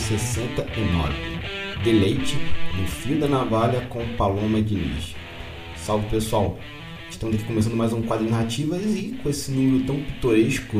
69. Deleite no fio da navalha com Paloma Diniz. Salve pessoal! Estamos aqui começando mais um quadro de narrativas e com esse número tão pitoresco,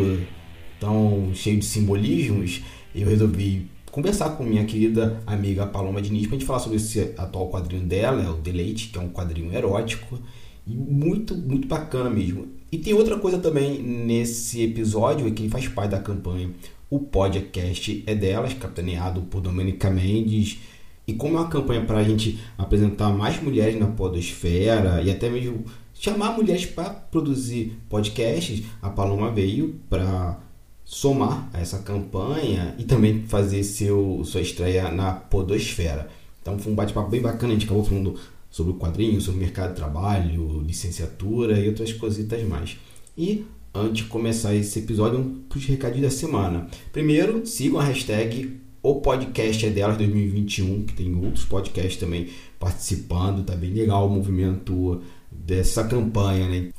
tão cheio de simbolismos, eu resolvi conversar com minha querida amiga Paloma Diniz para a gente falar sobre esse atual quadrinho dela, o Deleite, que é um quadrinho erótico e muito, muito bacana mesmo. E tem outra coisa também nesse episódio que faz parte da campanha. O podcast é delas, capitaneado por Domenica Mendes. E como é uma campanha para a gente apresentar mais mulheres na podosfera e até mesmo chamar mulheres para produzir podcasts, a Paloma veio para somar a essa campanha e também fazer seu, sua estreia na Podosfera. Então foi um bate-papo bem bacana, a gente acabou falando sobre o quadrinho, sobre o mercado de trabalho, licenciatura e outras cositas mais. E antes de começar esse episódio, um os recadinhos da semana. Primeiro, sigam a hashtag o podcast é delas 2021, que tem outros podcasts também participando, tá bem legal o movimento dessa campanha, né?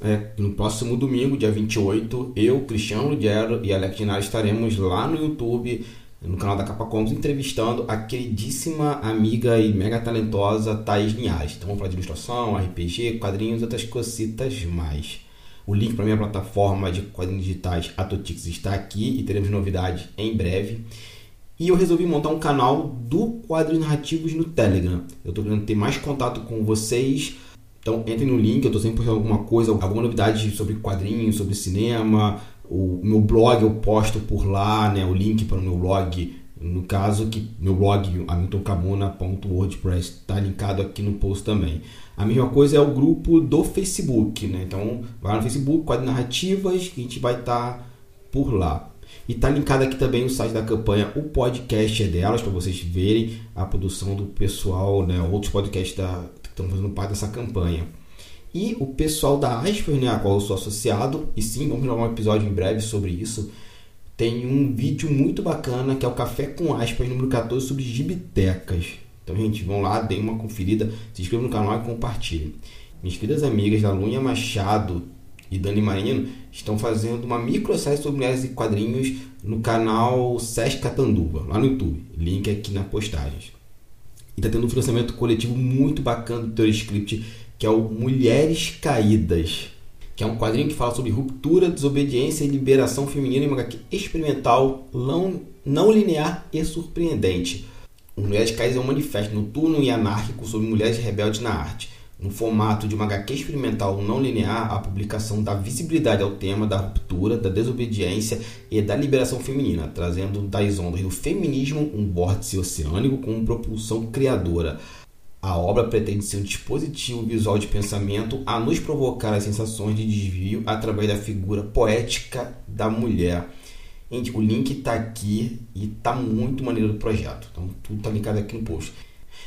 É, no próximo domingo, dia 28, eu, Cristiano Lugero e Alex Dinar estaremos lá no YouTube, no canal da Capa Combs, entrevistando a queridíssima amiga e mega talentosa Thais Linhares. Então vamos falar de ilustração, RPG, quadrinhos e outras cositas mais. O link para minha plataforma de quadrinhos digitais Atotix está aqui e teremos novidades em breve. E eu resolvi montar um canal do Quadrinhos Narrativos no Telegram. Eu estou querendo ter mais contato com vocês então entre no link, eu estou sempre postando alguma coisa, alguma novidade sobre quadrinhos, sobre cinema. O meu blog eu posto por lá, né? O link para o meu blog. No caso, que meu blog, hamiltoncamona.wordpress, está linkado aqui no post também. A mesma coisa é o grupo do Facebook, né? Então, vai no Facebook, quadrinhos narrativas, que a gente vai estar tá por lá. E tá linkado aqui também o site da campanha, o podcast é delas, para vocês verem a produção do pessoal, né? Outros podcasts da, estão fazendo parte dessa campanha. E o pessoal da Asper, né, a qual eu sou associado, e sim, vamos gravar um episódio em breve sobre isso. Tem um vídeo muito bacana que é o Café com Aspas número 14 sobre gibitecas. Então, gente, vão lá, deem uma conferida, se inscrevam no canal e compartilhem. Minhas queridas amigas da Lunha Machado e Dani Marino estão fazendo uma microsérie sobre mulheres e quadrinhos no canal Sesc Catanduva, lá no YouTube. Link aqui na postagem. E está tendo um financiamento coletivo muito bacana do teu script, que é o Mulheres Caídas, que é um quadrinho que fala sobre ruptura, desobediência e liberação feminina em uma HQ experimental, não linear e surpreendente. Mulheres Caídas é um manifesto noturno e anárquico sobre mulheres rebeldes na arte no formato de uma HQ experimental não linear, a publicação dá visibilidade ao tema da ruptura, da desobediência e da liberação feminina, trazendo das ondas do feminismo um vórtice oceânico com propulsão criadora. A obra pretende ser um dispositivo visual de pensamento a nos provocar as sensações de desvio através da figura poética da mulher. Gente, o link está aqui e está muito maneiro do projeto. Então tudo está linkado aqui no post.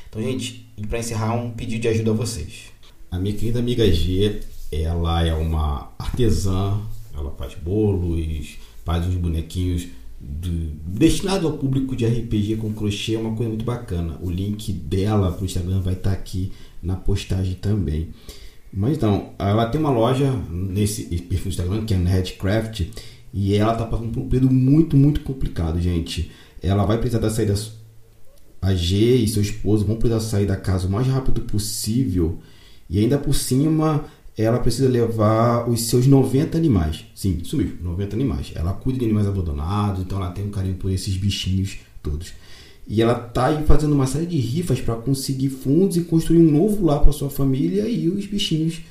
Então, gente, e para encerrar, um pedido de ajuda a vocês. A minha querida amiga G, ela é uma artesã, ela faz bolos, faz uns bonequinhos de, destinado ao público de RPG com crochê, é uma coisa muito bacana. O link dela para o Instagram vai estar tá aqui na postagem também. Mas então, ela tem uma loja nesse perfil do Instagram que é Nerdcraft e ela está passando por um período muito, muito complicado, gente. Ela vai precisar da saída a G e seu esposo vão precisar sair da casa o mais rápido possível e ainda por cima ela precisa levar os seus 90 animais. Sim, isso mesmo, 90 animais. Ela cuida de animais abandonados, então ela tem um carinho por esses bichinhos todos. E ela tá aí fazendo uma série de rifas para conseguir fundos e construir um novo lar para sua família e os bichinhos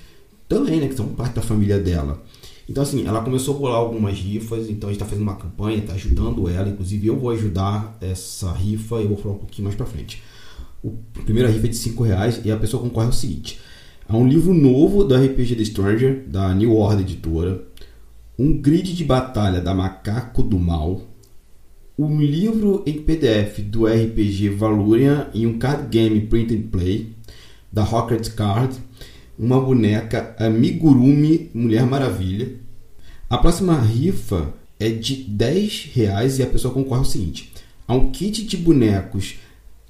também, né, que são parte da família dela. Então, assim, ela começou a bolar algumas rifas, então a gente está fazendo uma campanha, está ajudando ela, inclusive eu vou ajudar essa rifa, eu vou falar um pouquinho mais para frente. O, a primeira rifa é de 5 reais e a pessoa concorre ao seguinte: há um livro novo da RPG The Stranger, da New Order Editora, um grid de batalha da Macaco do Mal, um livro em PDF do RPG Valurian e um card game print and play da Rocket Card uma boneca Amigurumi Mulher Maravilha. A próxima rifa é de 10 reais e a pessoa concorre ao seguinte: a um kit de bonecos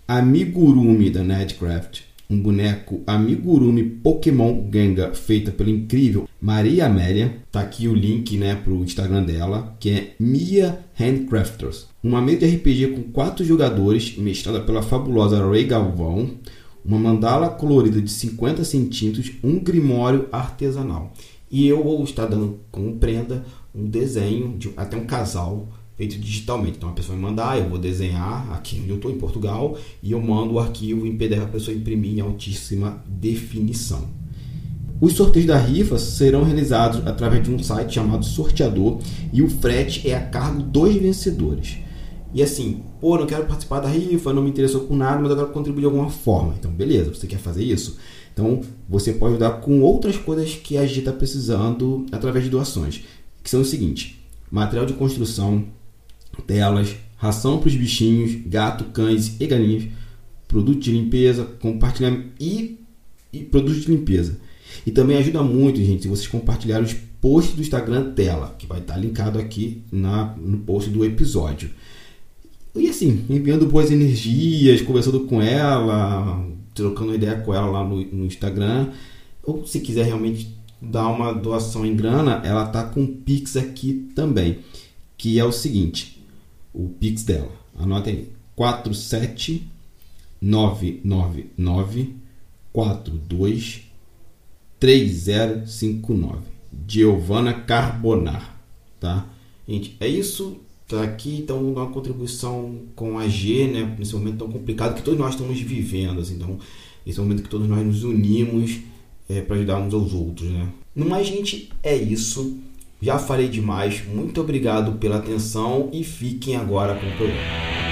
Amigurumi da Nedcraft, um boneco amigurumi Pokémon Gengar feita pela incrível Maria Amélia. Tá aqui o link, né, pro Instagram dela, que é Mia Handcrafters. Uma mesa de RPG com quatro jogadores, mestrada pela fabulosa Ray Galvão. Uma mandala colorida de 50 centímetros, um grimório artesanal. E eu vou estar dando como prenda um desenho de até um casal feito digitalmente. Então a pessoa me mandar, eu vou desenhar aqui onde eu estou, em Portugal, e eu mando o arquivo em PDF para a pessoa imprimir em altíssima definição. Os sorteios da rifa serão realizados através de um site chamado Sorteador e o frete é a cargo dos vencedores. E assim, pô, não quero participar da rifa, não me interessou por nada, mas eu quero contribuir de alguma forma. Então, beleza, você quer fazer isso? Então, você pode ajudar com outras coisas que a gente está precisando através de doações, que são o seguinte: material de construção, telas, ração para os bichinhos, gato, cães e galinhas, produto de limpeza, compartilhamento e, e produtos de limpeza. E também ajuda muito, gente, se vocês compartilharem os posts do Instagram dela, que vai estar linkado aqui na, no post do episódio. E assim, enviando boas energias, conversando com ela, trocando ideia com ela lá no, no Instagram. Ou se quiser realmente dar uma doação em grana, ela tá com o Pix aqui também, que é o seguinte: o Pix dela. Anotem aí. 47999 42 3059. Giovana Carbonar, tá? Gente, é isso. Tá aqui, então, uma contribuição com a G, né? Nesse momento tão complicado que todos nós estamos vivendo, assim, então, esse momento que todos nós nos unimos é, para ajudar uns aos outros, né? Mais, gente, é isso. Já falei demais. Muito obrigado pela atenção e fiquem agora com o programa.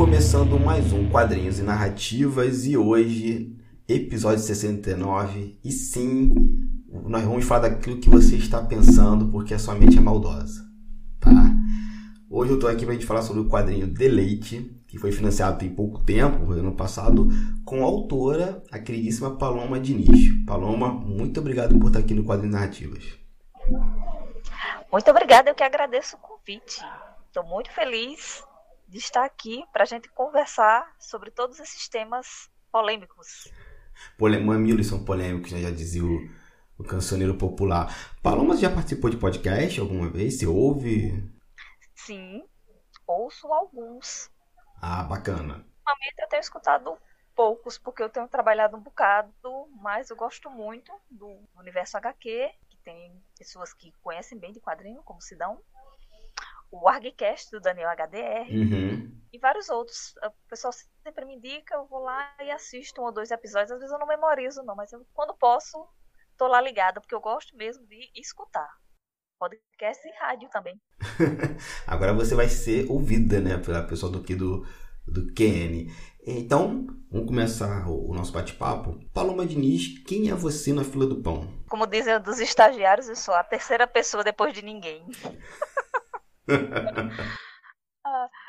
Começando mais um Quadrinhos e Narrativas e hoje, episódio 69. E sim, nós vamos falar daquilo que você está pensando porque a sua mente é maldosa, tá? Hoje eu estou aqui para gente falar sobre o quadrinho Deleite, que foi financiado tem pouco tempo, ano passado, com a autora, a queridíssima Paloma Diniz. Paloma, muito obrigado por estar aqui no Quadrinhos Narrativas. Muito obrigada, eu que agradeço o convite. Estou muito feliz de estar aqui para a gente conversar sobre todos esses temas polêmicos. Mamilos são polêmicos, né? já dizia o, o cancioneiro popular. Paloma já participou de podcast alguma vez? Você ouve? Sim, ouço alguns. Ah, bacana. Ultimamente eu tenho escutado poucos, porque eu tenho trabalhado um bocado, mas eu gosto muito do universo HQ, que tem pessoas que conhecem bem de quadrinho, como Sidão, o ArgCast do Daniel HDR uhum. e vários outros. O pessoal sempre me indica, eu vou lá e assisto um ou dois episódios. Às vezes eu não memorizo, não, mas eu, quando posso, tô lá ligada, porque eu gosto mesmo de escutar. Podcast e rádio também. Agora você vai ser ouvida, né, pela pessoa do que do, do QN. Então, vamos começar o nosso bate-papo. Paloma Diniz, quem é você na fila do pão? Como dizem dos estagiários, eu sou a terceira pessoa depois de ninguém.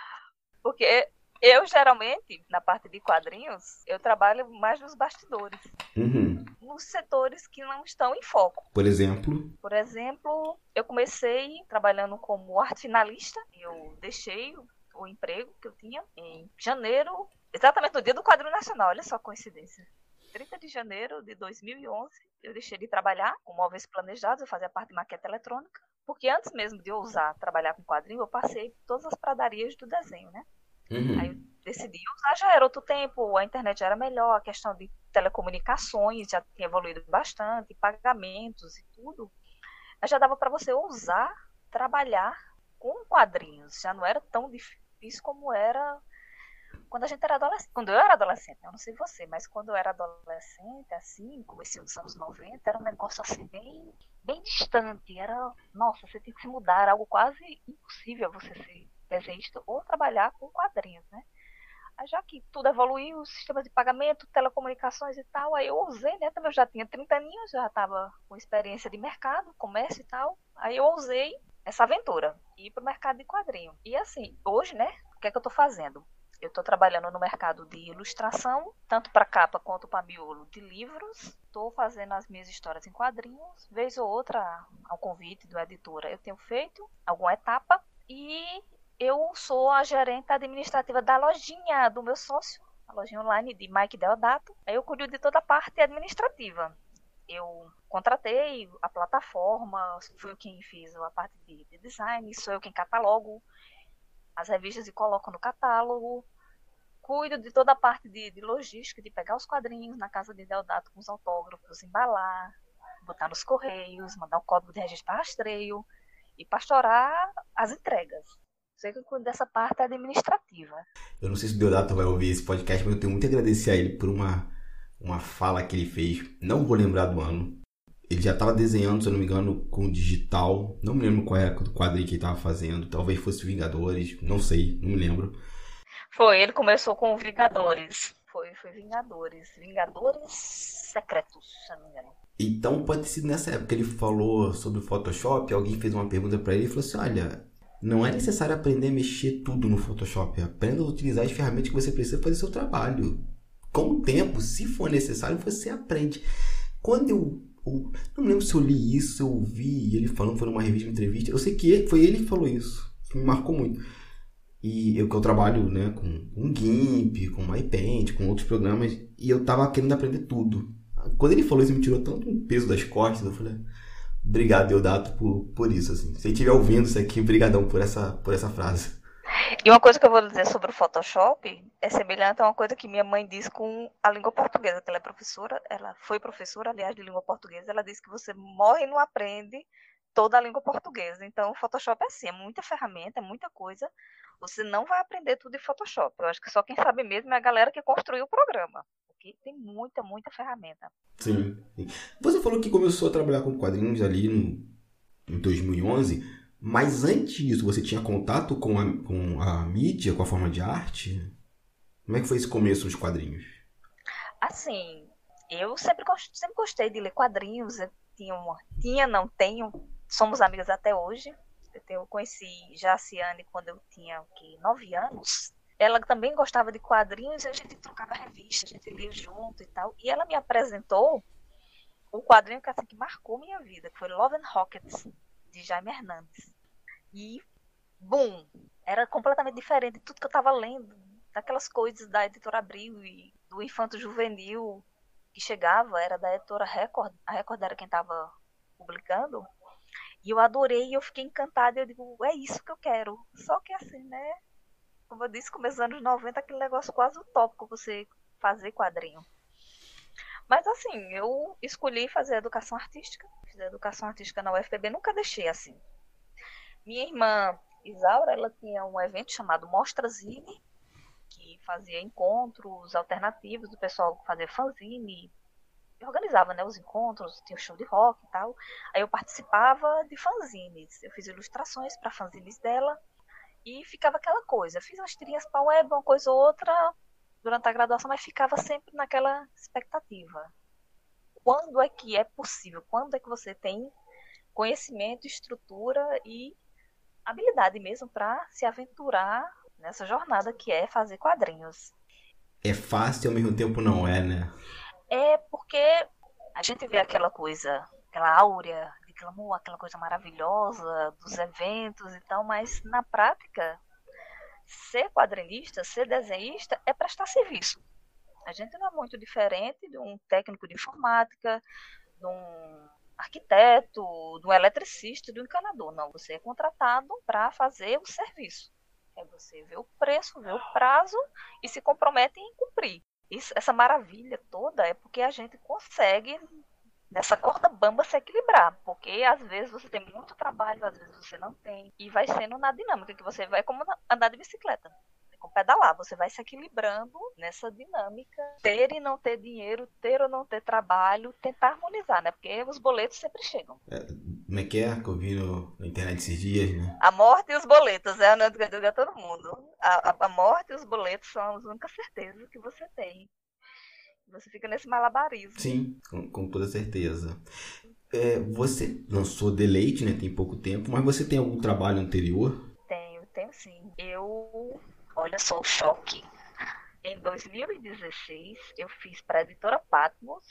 Porque eu geralmente, na parte de quadrinhos, eu trabalho mais nos bastidores. Uhum. Nos setores que não estão em foco. Por exemplo? Por exemplo, eu comecei trabalhando como arte finalista. Eu deixei o emprego que eu tinha em janeiro, exatamente no dia do quadrinho nacional. Olha só a coincidência. 30 de janeiro de 2011, eu deixei de trabalhar com móveis planejados, eu fazia parte de maqueta eletrônica. Porque antes mesmo de eu usar trabalhar com quadrinho, eu passei por todas as pradarias do desenho, né? Uhum. Aí eu decidi usar, já era outro tempo, a internet já era melhor, a questão de telecomunicações já tinha evoluído bastante, pagamentos e tudo. Aí já dava para você usar, trabalhar com quadrinhos, já não era tão difícil como era quando a gente era adolescente, quando eu era adolescente, eu não sei você, mas quando eu era adolescente, assim, comecei nos anos 90, era um negócio assim bem, bem distante. Era, nossa, você tem que se mudar, era algo quase impossível você ser desenhista ou trabalhar com quadrinhos, né? já que tudo evoluiu, sistema de pagamento, telecomunicações e tal, aí eu ousei, né? Também eu já tinha 30 aninhos, já estava com experiência de mercado, comércio e tal. Aí eu ousei essa aventura, ir para o mercado de quadrinho. E assim, hoje, né? O que é que eu estou fazendo? Eu estou trabalhando no mercado de ilustração, tanto para capa quanto para miolo de livros. Estou fazendo as minhas histórias em quadrinhos. Vez ou outra, ao convite do editora, eu tenho feito alguma etapa. E eu sou a gerente administrativa da lojinha do meu sócio, a lojinha online de Mike Deodato. Aí eu cuido de toda a parte administrativa. Eu contratei a plataforma, fui quem fiz a parte de design, sou eu quem catalogo as revistas e coloco no catálogo. Cuido de toda a parte de, de logística, de pegar os quadrinhos na casa de Deodato com os autógrafos, embalar, botar nos correios, mandar o código de registro para rastreio e pastorar as entregas. Sei que cuido dessa parte administrativa. Eu não sei se o Deodato vai ouvir esse podcast, mas eu tenho muito a agradecer a ele por uma, uma fala que ele fez. Não vou lembrar do ano, ele já estava desenhando, se eu não me engano, com digital. Não me lembro qual era o quadrinho que ele estava fazendo. Talvez fosse Vingadores, não sei, não me lembro. Foi, ele começou com Vingadores. Foi, foi Vingadores. Vingadores Secretos, se não me engano. Então pode ter sido nessa época que ele falou sobre o Photoshop, alguém fez uma pergunta para ele e falou assim: olha, não é necessário aprender a mexer tudo no Photoshop. Aprenda a utilizar as ferramentas que você precisa fazer seu trabalho. Com o tempo, se for necessário, você aprende. Quando eu ou, não lembro se eu li isso, se eu ouvi ele falando, foi numa revista, uma entrevista. Eu sei que foi ele que falou isso, que me marcou muito. E eu que eu trabalho né, com um GIMP, com MyPaint, com outros programas, e eu tava querendo aprender tudo. Quando ele falou isso, me tirou tanto um peso das costas, eu falei, obrigado, Deodato, por, por isso. Assim. Se ele estiver ouvindo isso aqui, brigadão por essa, por essa frase. E uma coisa que eu vou dizer sobre o Photoshop é semelhante a uma coisa que minha mãe diz com a língua portuguesa, que ela é professora, ela foi professora, aliás, de língua portuguesa, ela diz que você morre e não aprende toda a língua portuguesa. Então, o Photoshop é assim, é muita ferramenta, é muita coisa. Você não vai aprender tudo em Photoshop. Eu acho que só quem sabe mesmo é a galera que construiu o programa. Porque tem muita, muita ferramenta. Sim. Você falou que começou a trabalhar com quadrinhos ali no, em 2011. Mas antes disso, você tinha contato com a, com a mídia, com a forma de arte? Como é que foi esse começo dos quadrinhos? Assim, eu sempre, sempre gostei de ler quadrinhos. Eu tinha, uma, tinha, não tenho, somos amigas até hoje. Eu conheci Jaciane quando eu tinha que, nove anos. Ela também gostava de quadrinhos e a gente trocava revista, a gente lia junto e tal. E ela me apresentou um quadrinho que, assim, que marcou minha vida, que foi Love and Rockets, de Jaime Hernandes. E, bum, era completamente diferente de tudo que eu estava lendo, daquelas coisas da editora Abril e do Infanto Juvenil que chegava, era da editora Record, a Record era quem estava publicando. E eu adorei e eu fiquei encantada. Eu digo, é isso que eu quero. Só que assim, né? Como eu disse, começo dos anos 90, aquele negócio quase utópico você fazer quadrinho. Mas assim, eu escolhi fazer educação artística. Fiz educação artística na UFPB, nunca deixei assim. Minha irmã Isaura, ela tinha um evento chamado Mostra Zine, que fazia encontros alternativos do pessoal que fazia fanzine, e organizava né, os encontros, tinha show de rock e tal. Aí eu participava de fanzines, eu fiz ilustrações para fanzines dela, e ficava aquela coisa. fiz umas tirinhas para web, uma coisa ou outra durante a graduação, mas ficava sempre naquela expectativa. Quando é que é possível? Quando é que você tem conhecimento, estrutura e habilidade mesmo para se aventurar nessa jornada que é fazer quadrinhos. É fácil e ao mesmo tempo não é, né? É porque a gente vê aquela coisa, aquela áurea de glamour, aquela coisa maravilhosa dos eventos e tal, mas na prática, ser quadrinista, ser desenhista é prestar serviço. A gente não é muito diferente de um técnico de informática, de um arquiteto, do eletricista, do encanador. Não, você é contratado para fazer o serviço. É você ver o preço, ver o prazo e se compromete em cumprir. Isso, essa maravilha toda é porque a gente consegue nessa corda bamba se equilibrar, porque às vezes você tem muito trabalho, às vezes você não tem, e vai sendo na dinâmica que você vai como andar de bicicleta. como pedalar, você vai se equilibrando nessa dinâmica, ter e não ter dinheiro, ter ou não ter trabalho, tentar harmonizar, né? Porque os boletos sempre chegam. É, como é que é que eu vi no, na internet esses dias, né? A morte e os boletos, é a a todo mundo. A, a, a morte e os boletos são as únicas certezas que você tem. Você fica nesse malabarismo. Sim, com, com toda certeza. É, você lançou Deleite, né? Tem pouco tempo, mas você tem algum trabalho anterior? Tenho, tenho sim. Eu, olha só o choque. Em 2016, eu fiz para a editora Patmos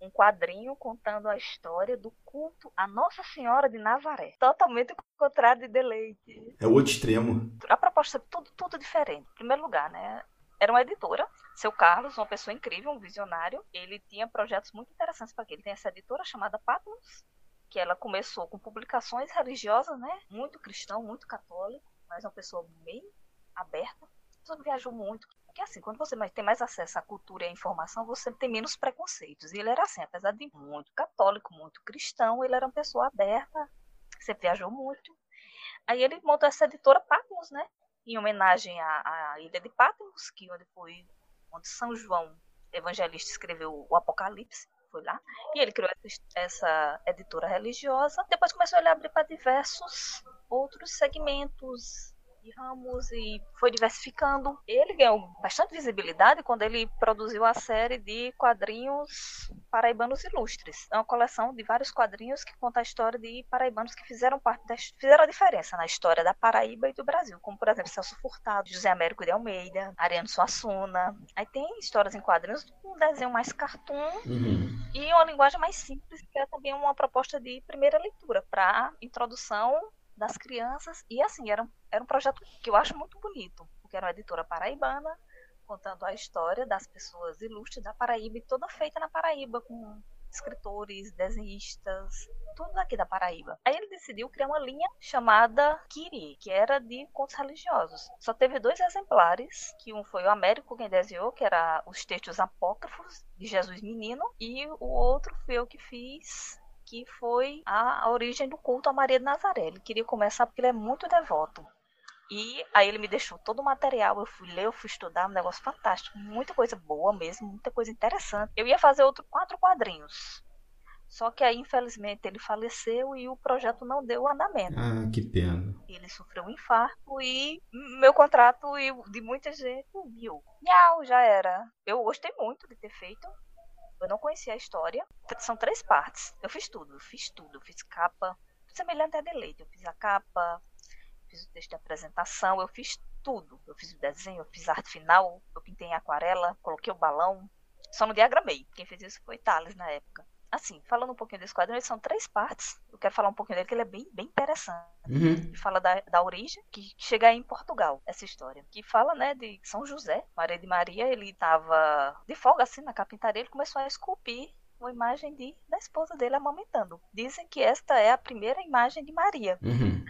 um quadrinho contando a história do culto à Nossa Senhora de Nazaré. Totalmente o contrário de Deleite. É o outro extremo. A proposta é tudo, tudo diferente. Em primeiro lugar, né? Era uma editora. Seu Carlos, uma pessoa incrível, um visionário. Ele tinha projetos muito interessantes para ele. Tem essa editora chamada Patmos, que ela começou com publicações religiosas, né? Muito cristão, muito católico, mas uma pessoa bem aberta. Pessoa viajou muito. Porque assim, quando você tem mais acesso à cultura e à informação, você tem menos preconceitos. E ele era assim, apesar de muito católico, muito cristão, ele era uma pessoa aberta, sempre viajou muito. Aí ele montou essa editora Patmos, né? Em homenagem à, à ilha de Patmos, que onde foi onde São João Evangelista escreveu o Apocalipse, foi lá. E ele criou essa editora religiosa. Depois começou a abrir para diversos outros segmentos de ramos e foi diversificando. Ele ganhou bastante visibilidade quando ele produziu a série de quadrinhos Paraibanos Ilustres. É uma coleção de vários quadrinhos que conta a história de paraibanos que fizeram parte da, fizeram a diferença na história da Paraíba e do Brasil, como por exemplo Celso Furtado, José Américo de Almeida, Ariano Suassuna. Aí tem histórias em quadrinhos com um desenho mais cartoon uhum. e uma linguagem mais simples, que é também uma proposta de primeira leitura para introdução das crianças. E assim, era, era um projeto que eu acho muito bonito, porque era uma editora paraibana, contando a história das pessoas ilustres da Paraíba e toda feita na Paraíba, com escritores, desenhistas, tudo daqui da Paraíba. Aí ele decidiu criar uma linha chamada Kiri, que era de contos religiosos. Só teve dois exemplares, que um foi o Américo quem desenhou, que era os textos apócrifos de Jesus Menino, e o outro foi eu que fiz que foi a, origem do culto a Maria de Nazaré. Ele queria começar porque ele é muito devoto. E aí ele me deixou todo o material, eu fui ler, eu fui estudar, um negócio fantástico, muita coisa boa mesmo, muita coisa interessante. Eu ia fazer outro quatro quadrinhos. Só que aí, infelizmente, ele faleceu e o projeto não deu andamento. Ah, que pena. Ele sofreu um infarto e meu contrato e de muita gente viu. Não, já era. Eu gostei muito de ter feito. Eu não conhecia a história. São três partes. Eu fiz tudo, fiz tudo. Fiz capa, semelhante a deleite. Eu fiz a capa, fiz o texto de apresentação, eu fiz tudo. Eu fiz o desenho, eu fiz a arte final, eu pintei em aquarela, coloquei o balão. Só não diagramei. Quem fez isso foi Thales na época assim, falando um pouquinho desse quadrinho, são três partes. Eu quero falar um pouquinho dele, que ele é bem, bem interessante. Uhum. Fala da, da origem, que chega aí em Portugal, essa história. Que fala, né, de São José, Maria de Maria, ele estava de folga, assim, na carpintaria, ele começou a esculpir uma imagem de, da esposa dele amamentando. Dizem que esta é a primeira imagem de Maria. Uhum.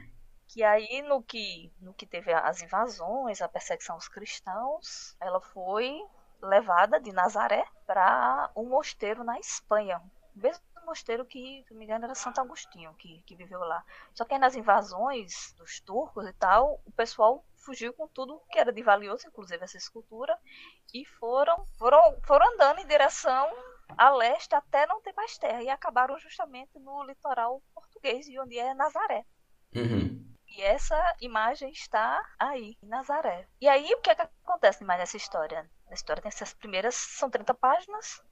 Que aí, no que, no que teve as invasões, a perseguição aos cristãos, ela foi levada de Nazaré para um mosteiro na Espanha, mesmo mosteiro que, se não me engano, era Santo Agostinho que, que viveu lá. Só que nas invasões dos turcos e tal, o pessoal fugiu com tudo que era de valioso, inclusive essa escultura, e foram, foram, foram andando em direção a leste até não ter mais terra, e acabaram justamente no litoral português, e onde é Nazaré. Uhum. E essa imagem está aí, em Nazaré. E aí, o que, é que acontece mais nessa história? A história tem essas primeiras, são 30 páginas,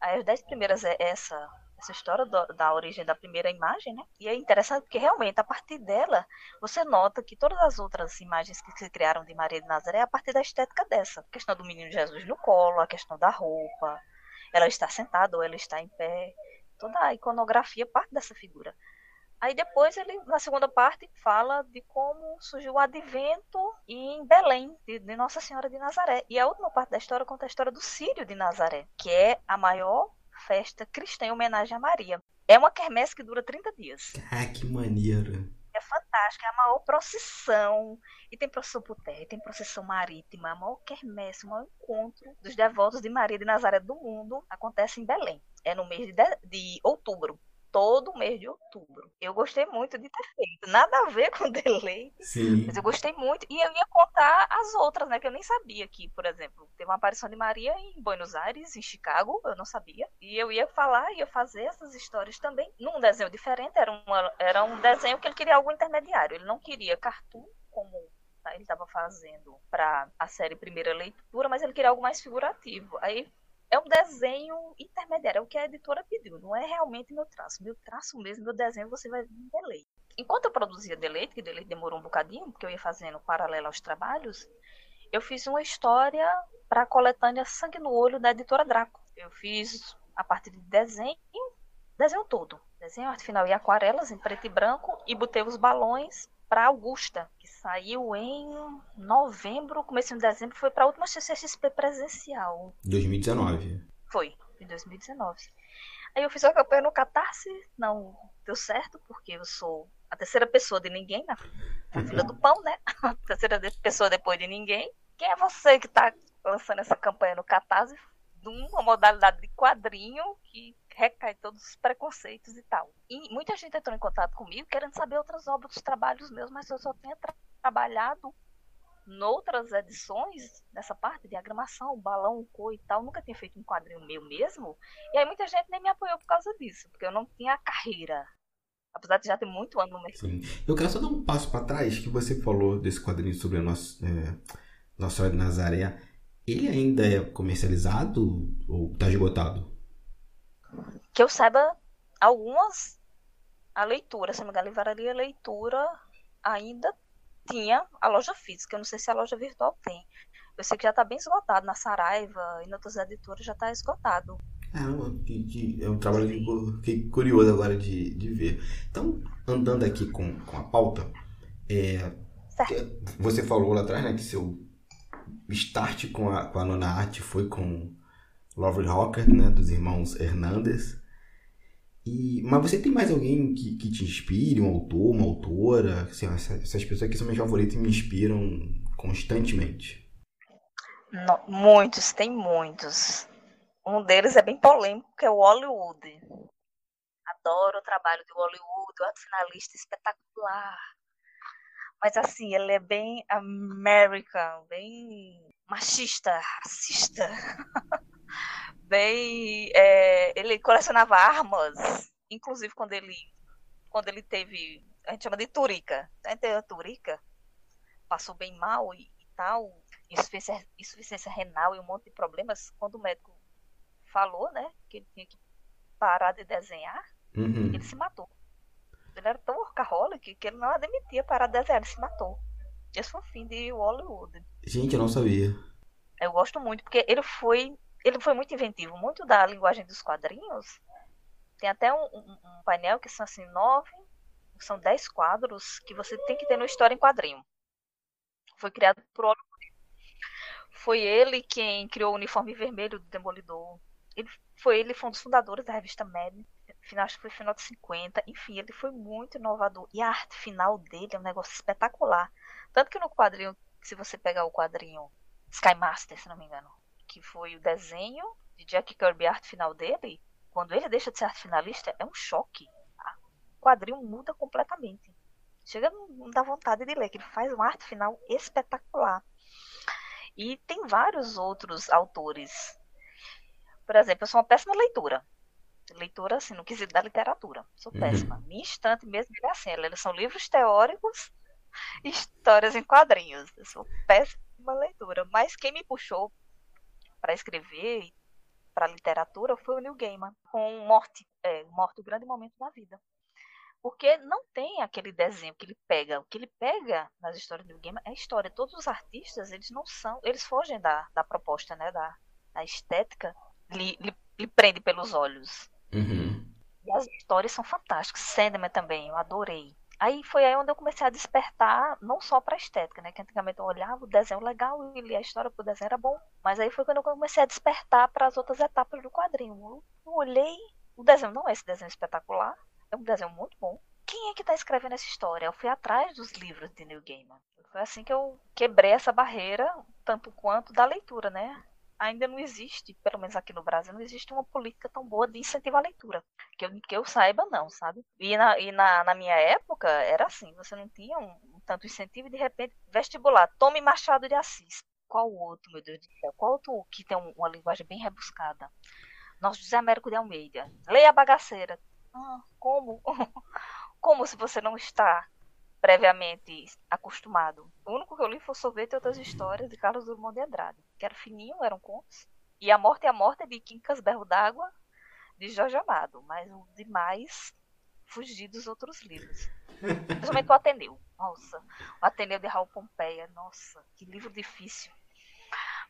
as dez primeiras é essa essa história do, da origem da primeira imagem, né? E é interessante porque realmente a partir dela você nota que todas as outras imagens que se criaram de Maria de Nazaré é a partir da estética dessa. A questão do menino Jesus no colo, a questão da roupa, ela está sentada ou ela está em pé, toda a iconografia parte dessa figura. Aí depois ele, na segunda parte, fala de como surgiu o advento em Belém, de, de, Nossa Senhora de Nazaré. E a última parte da história conta a história do Sírio de Nazaré, que é a maior festa cristã em homenagem a Maria. É uma quermesse que dura 30 dias. Ah, que maneiro. É fantástica, é a maior procissão. E tem procissão por terra, tem procissão marítima. A maior quermesse, o maior encontro dos devotos de Maria de Nazaré do mundo acontece em Belém. É no mês de, de, de outubro todo o mês de outubro. Eu gostei muito de ter feito. Nada a ver com delay. Sim. Mas eu gostei muito. E eu ia contar as outras, né? Que eu nem sabia que, por exemplo, teve uma aparição de Maria em Buenos Aires, em Chicago. Eu não sabia. E eu ia falar, ia fazer essas histórias também. Num desenho diferente. Era, uma, era um desenho que ele queria algo intermediário. Ele não queria cartoon, como tá, ele estava fazendo para a série Primeira Leitura, mas ele queria algo mais figurativo. Aí é um desenho intermediário, é o que a editora pediu, não é realmente meu traço. Meu traço mesmo, meu desenho, você vai ver em deleite. Enquanto eu produzia deleite, que deleite demorou um bocadinho, porque eu ia fazendo paralelo aos trabalhos, eu fiz uma história para a coletânea Sangue no Olho da editora Draco. Eu fiz a partir de desenho, desenho todo, desenho arte final e aquarelas em preto e branco, e botei os balões para Augusta, que saiu em novembro, começo de dezembro, foi para a última CCXP presencial. 2019. Foi, em 2019. Aí eu fiz uma campanha no Catarse, não deu certo, porque eu sou a terceira pessoa de ninguém na, na fila do pão, né? A terceira pessoa depois de ninguém. Quem é você que está lançando essa campanha no Catarse? De uma modalidade de quadrinho que recai todos os preconceitos e tal. E muita gente entrou em contato comigo querendo saber outras obras, dos trabalhos meus, mas eu só tenho tra trabalhado noutras edições, nessa parte diagramação, balão, cor e tal, nunca tinha feito um quadrinho meu mesmo. E aí muita gente nem me apoiou por causa disso, porque eu não tinha carreira. Apesar de já ter muito ano no mercado. Sim. Eu quero só dar um passo para trás, que você falou desse quadrinho sobre a nossa, é, Nossa Senhora de Nazaré. Ele ainda é comercializado ou está esgotado? Que eu saiba, algumas a leitura, se não me engano, a livraria leitura ainda tinha a loja física. Eu não sei se a loja virtual tem. Eu sei que já está bem esgotado na Saraiva e em outras editoras já está esgotado. É, que, que é um trabalho que fiquei curioso agora de, de ver. Então, andando aqui com, com a pauta, é, você falou lá atrás né, que seu start com a, com a nona arte foi com Lovely Rocker, né, dos irmãos Hernandes. E, mas você tem mais alguém que, que te inspire, um autor, uma autora? Assim, essas, essas pessoas aqui são meus favoritos e me inspiram constantemente. Não, muitos, tem muitos. Um deles é bem polêmico, que é o Hollywood. Adoro o trabalho do Hollywood, o finalista espetacular. Mas assim, ele é bem American, bem machista, racista. bem. É, ele colecionava armas, inclusive quando ele, quando ele teve. A gente chama de turica. Né? Teve a turica, passou bem mal e, e tal, insuficiência, insuficiência renal e um monte de problemas. Quando o médico falou, né, que ele tinha que parar de desenhar, uhum. ele se matou. Ele era tão workaholic que ele não admitia parar de desenhar, ele se matou. Esse foi o fim de Hollywood. Gente, eu não sabia. Eu gosto muito, porque ele foi ele foi muito inventivo. Muito da linguagem dos quadrinhos. Tem até um, um, um painel que são assim, nove, são dez quadros que você tem que ter no História em Quadrinho. Foi criado por Oliver. Foi ele quem criou o uniforme vermelho do Demolidor. Ele, foi ele foi um dos fundadores da revista Mad. Final, acho que foi final de 50. Enfim, ele foi muito inovador. E a arte final dele é um negócio espetacular. Tanto que no quadrinho, se você pegar o quadrinho Sky Master, se não me engano, que foi o desenho de Jack Kirby, a arte final dele, quando ele deixa de ser arte finalista, é um choque. O quadrinho muda completamente. Chega não dá vontade de ler, que ele faz uma arte final espetacular. E tem vários outros autores. Por exemplo, eu sou uma péssima leitura. Leitura, assim, no quesito da literatura. Sou uhum. péssima. Minha estante mesmo é assim. Eles são livros teóricos histórias em quadrinhos. Eu sou péssima leitura. Mas quem me puxou para escrever para literatura foi o Neil Gaiman com Morte, é, Morte o grande momento da vida. Porque não tem aquele desenho que ele pega. O que ele pega nas histórias do Neil Gaiman é a história. Todos os artistas, eles não são, eles fogem da, da proposta, né, da, da estética, lhe, lhe, lhe prende pelos olhos. Uhum. E as histórias são fantásticas. Sandman também, eu adorei. Aí foi aí onde eu comecei a despertar, não só para estética, né? Que antigamente eu olhava o desenho legal e lia a história pro desenho era bom. Mas aí foi quando eu comecei a despertar para as outras etapas do quadrinho. Eu olhei, o desenho não é esse desenho espetacular, é um desenho muito bom. Quem é que está escrevendo essa história? Eu fui atrás dos livros de Neil Gaiman. Foi assim que eu quebrei essa barreira, tanto quanto da leitura, né? Ainda não existe, pelo menos aqui no Brasil, não existe uma política tão boa de incentivo à leitura. Que eu, que eu saiba, não, sabe? E, na, e na, na minha época era assim, você não tinha um, um tanto incentivo e de repente, vestibular, tome Machado de Assis. Qual outro, meu Deus do céu? Qual outro que tem uma linguagem bem rebuscada? Nosso José Américo de Almeida. Leia a bagaceira. Ah, como? como se você não está previamente acostumado. O único que eu li foi Sorvete e Outras Histórias de Carlos Drummond de Andrade, que era fininho, eram contos. E A Morte e a Morte é de Quincas Berro d'Água, de Jorge Amado. Mas o demais, fugir dos outros livros. Principalmente o Ateneu. Nossa, o Ateneu de Raul Pompeia. Nossa, que livro difícil.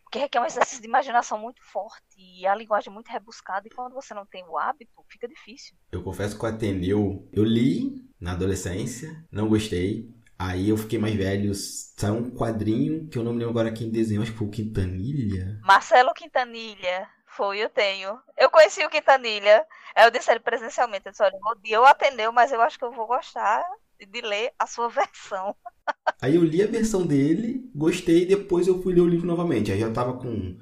Porque requer um exercício de imaginação muito forte e a linguagem muito rebuscada. E quando você não tem o hábito, fica difícil. Eu confesso que o Ateneu, eu li na adolescência, não gostei. Aí eu fiquei mais velho, saiu um quadrinho que eu não me lembro agora quem desenhou, acho que foi o Quintanilha. Marcelo Quintanilha. Foi, eu tenho. Eu conheci o Quintanilha. Eu disse ele presencialmente. Eu disse, olha, eu atendeu, mas eu acho que eu vou gostar de ler a sua versão. Aí eu li a versão dele, gostei, e depois eu fui ler o livro novamente. Aí já tava com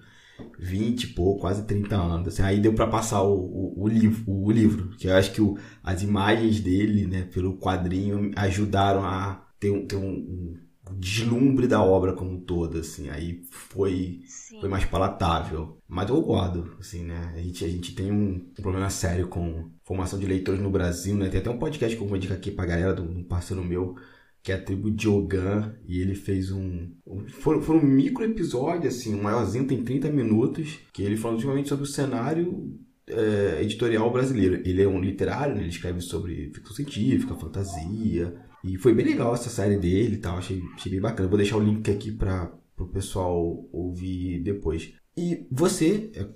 20 e pouco, quase 30 anos. Assim, aí deu para passar o, o, o, livro, o, livro, que eu acho que o, as imagens dele, né, pelo quadrinho, ajudaram a ter um, ter um, um deslumbre da obra como um todo, assim. Aí foi, foi mais palatável. Mas eu guardo, assim, né? A gente, a gente tem um, um, problema sério com formação de leitores no Brasil, né? Tem até um podcast que eu vou indicar aqui pra galera, de um parceiro meu, que é a tribo de Ogan, e ele fez um. Foi, foi um micro episódio, assim, um maiorzinho, tem 30 minutos, que ele falando justamente sobre o cenário é, editorial brasileiro. Ele é um literário, né? ele escreve sobre ficção científica, fantasia. E foi bem legal essa série dele e tal, achei, achei bem bacana. Vou deixar o link aqui para o pessoal ouvir depois. E você é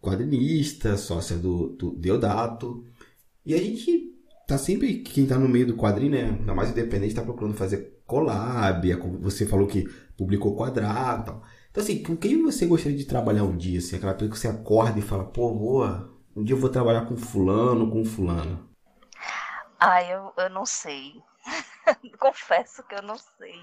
quadrinista, sócia do, do Deodato, e a gente tá sempre, quem tá no meio do quadrinho, né? Ainda mais independente, tá procurando fazer collab. É você falou que publicou quadrado tal. Então, assim, com quem você gostaria de trabalhar um dia? Assim, aquela pessoa que você acorda e fala, pô, boa, um dia eu vou trabalhar com fulano, com fulano. Ah, eu, eu não sei. Confesso que eu não sei.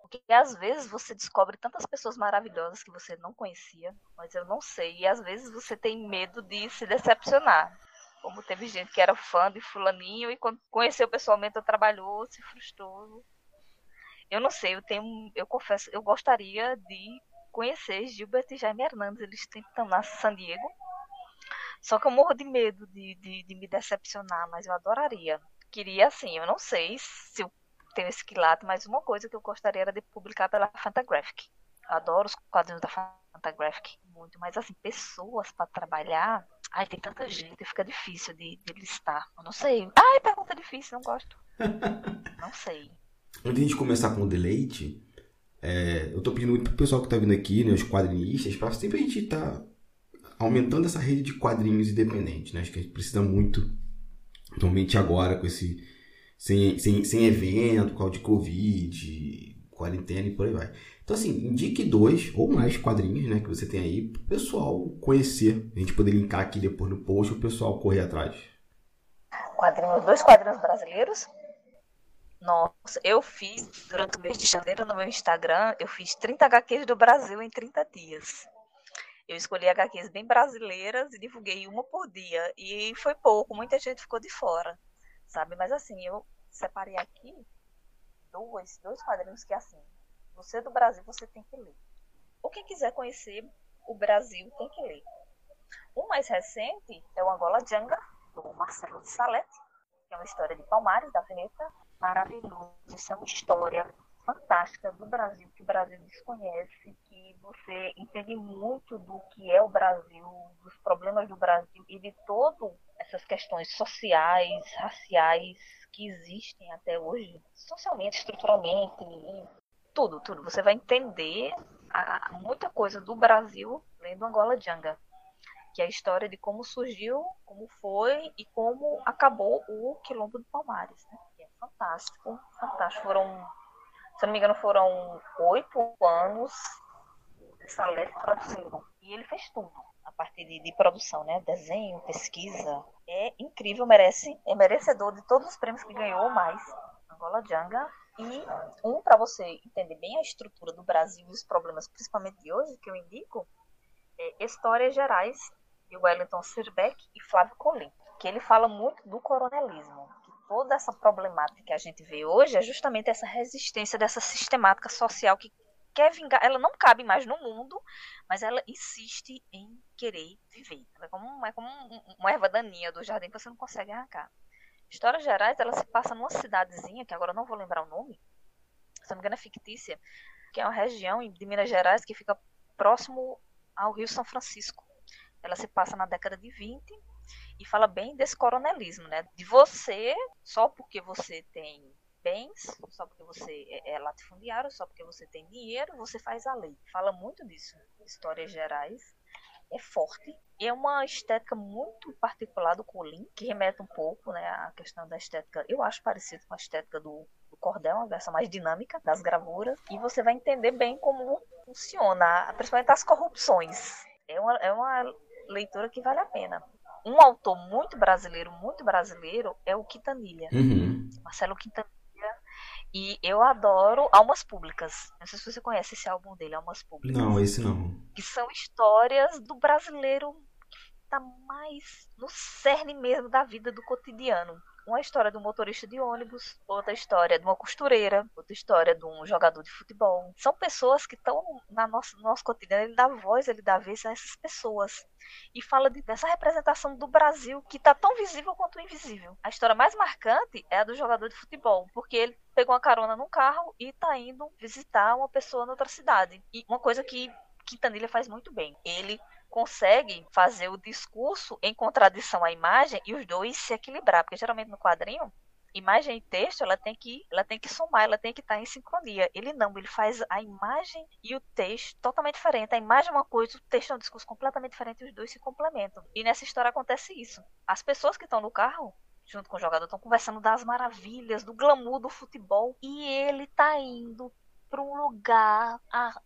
Porque às vezes você descobre tantas pessoas maravilhosas que você não conhecia, mas eu não sei. E às vezes você tem medo de se decepcionar. Como teve gente que era fã de fulaninho e quando conheceu pessoalmente trabalhou, se frustrou. Eu não sei, eu tenho, eu confesso, eu gostaria de conhecer Gilbert e Jaime Hernandes, eles estão na San Diego. Só que eu morro de medo de, de, de, me decepcionar, mas eu adoraria. Queria, assim, eu não sei se eu tenho esse quilate, mas uma coisa que eu gostaria era de publicar pela Fantagraphic. Eu adoro os quadrinhos da Fantagraphic muito, mas assim, pessoas para trabalhar, ai, tem tanta gente, fica difícil de, de listar. Eu não sei. Ai, pergunta difícil, não gosto. não sei. Antes de a gente começar com o deleite, é, eu tô pedindo muito pro pessoal que tá vindo aqui, né, os quadrinistas, para sempre a gente tá aumentando essa rede de quadrinhos independentes, né? Acho que a gente precisa muito, normalmente agora com esse sem, sem, sem evento, por causa de Covid, quarentena e por aí vai. Então, assim, indique dois ou mais quadrinhos, né, que você tem aí, pro pessoal conhecer. A gente poder linkar aqui depois no post o pessoal correr atrás. Quadrinhos, dois quadrinhos brasileiros. Nossa, eu fiz durante o mês de janeiro no meu Instagram, eu fiz 30 HQs do Brasil em 30 dias. Eu escolhi HQs bem brasileiras e divulguei uma por dia. E foi pouco, muita gente ficou de fora, sabe? Mas assim, eu separei aqui dois, dois quadrinhos que assim, você do Brasil, você tem que ler. Ou quem quiser conhecer o Brasil, tem que ler. O mais recente é o Angola Janga, do Marcelo de Salete, que é uma história de Palmares, da Veneta. Maravilhoso. Isso é uma história fantástica do Brasil, que o Brasil desconhece, que você entende muito do que é o Brasil, dos problemas do Brasil e de todas essas questões sociais, raciais que existem até hoje, socialmente, estruturalmente, tudo, tudo. Você vai entender a, muita coisa do Brasil lendo Angola Janga, que é a história de como surgiu, como foi e como acabou o Quilombo de Palmares, né? Que é fantástico, fantástico. Foram, se não me engano, foram oito anos de Salete produzindo. E ele fez tudo a partir de, de, produção, né? Desenho, pesquisa. É incrível, merece, é merecedor de todos os prêmios que ganhou, mais Angola Janga e um, para você entender bem a estrutura do Brasil e os problemas, principalmente de hoje, que eu indico, é Histórias Gerais, de Wellington Sirbeck e Flávio Colim, que ele fala muito do coronelismo. Que toda essa problemática que a gente vê hoje é justamente essa resistência dessa sistemática social que quer vingar, ela não cabe mais no mundo, mas ela insiste em querer viver. É como, é como uma erva daninha do jardim que você não consegue arrancar. Histórias Gerais, ela se passa numa cidadezinha, que agora eu não vou lembrar o nome, se não me engano é fictícia, que é uma região de Minas Gerais que fica próximo ao Rio São Francisco. Ela se passa na década de 20 e fala bem desse coronelismo, né? De você, só porque você tem bens, só porque você é, é latifundiário, só porque você tem dinheiro, você faz a lei. Fala muito disso. Histórias gerais. É forte. É uma estética muito particular do Colin, que remete um pouco né, à questão da estética. Eu acho parecido com a estética do, do cordel, uma versão mais dinâmica das gravuras. E você vai entender bem como funciona, principalmente as corrupções. É uma, é uma leitura que vale a pena um autor muito brasileiro, muito brasileiro, é o Quintanilha. Uhum. Marcelo Quintanilha e eu adoro Almas Públicas. Não sei se você conhece esse álbum dele, Almas Públicas. Não, esse não. Que são histórias do brasileiro que está mais no cerne mesmo da vida do cotidiano. Uma história um motorista de ônibus, outra história de uma costureira, outra história de um jogador de futebol. São pessoas que estão na nossa, no nosso cotidiano, ele dá voz, ele dá vez a essas pessoas. E fala de, dessa representação do Brasil que está tão visível quanto invisível. A história mais marcante é a do jogador de futebol, porque ele pegou uma carona num carro e está indo visitar uma pessoa noutra cidade. E uma coisa que Quintanilha faz muito bem. Ele consegue fazer o discurso em contradição à imagem e os dois se equilibrar, porque geralmente no quadrinho imagem e texto ela tem que ela tem que somar ela tem que estar em sincronia. Ele não ele faz a imagem e o texto totalmente diferente. A imagem é uma coisa o texto é um discurso completamente diferente os dois se complementam. E nessa história acontece isso. As pessoas que estão no carro junto com o jogador estão conversando das maravilhas do glamour do futebol e ele tá indo para um lugar,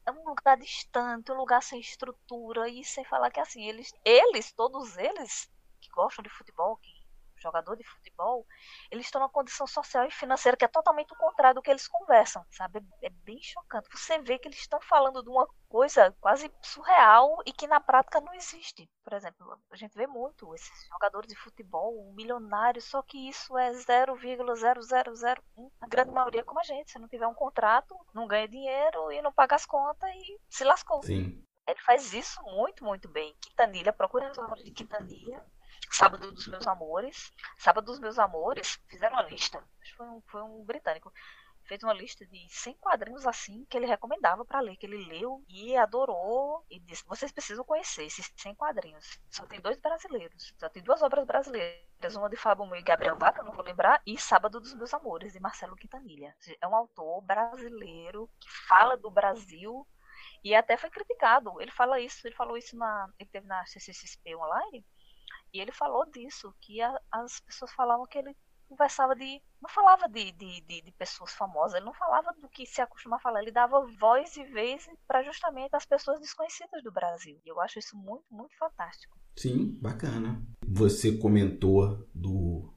é um lugar distante, um lugar sem estrutura e sem falar que assim eles, eles, todos eles que gostam de futebol, que jogador de futebol, eles estão numa condição social e financeira que é totalmente o contrário do que eles conversam, sabe? É bem chocante. Você vê que eles estão falando de uma coisa quase surreal e que na prática não existe. Por exemplo, a gente vê muito esses jogadores de futebol milionários, só que isso é 0,0001. A grande maioria é como a gente. Se não tiver um contrato, não ganha dinheiro e não paga as contas e se lascou. Sim. Ele faz isso muito, muito bem. Quintanilha, procura as obras de Quintanilha. Sábado dos Meus Amores. Sábado dos Meus Amores fizeram uma lista. Acho que foi um, foi um britânico. Fez uma lista de 100 quadrinhos assim que ele recomendava para ler, que ele leu e adorou e disse: vocês precisam conhecer esses 100 quadrinhos. Só tem dois brasileiros, só tem duas obras brasileiras, uma de Fábio Mu e Gabriel Vaca, não vou lembrar, e Sábado dos Meus Amores de Marcelo Quintanilha. É um autor brasileiro que fala do Brasil e até foi criticado. Ele fala isso, ele falou isso na, ele teve na CCXP online e ele falou disso, que a, as pessoas falavam que ele conversava de. Não falava de, de, de, de, pessoas famosas, ele não falava do que se acostuma a falar, ele dava voz e vez para justamente as pessoas desconhecidas do Brasil. E eu acho isso muito, muito fantástico. Sim, bacana. Você comentou do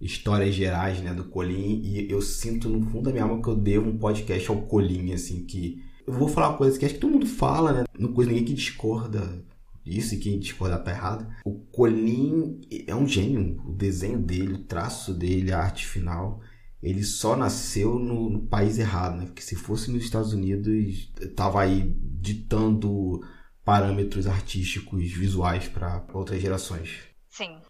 Histórias Gerais, né, do Colim, e eu sinto no fundo da minha alma que eu devo um podcast ao Colim, assim, que. Eu vou falar uma coisa que acho que todo mundo fala, né? Não coisa ninguém que discorda isso e quem discordar tá errado. O Colin é um gênio. O desenho dele, o traço dele, a arte final, ele só nasceu no, no país errado, né? Porque se fosse nos Estados Unidos, tava aí ditando parâmetros artísticos, visuais para outras gerações. Sim.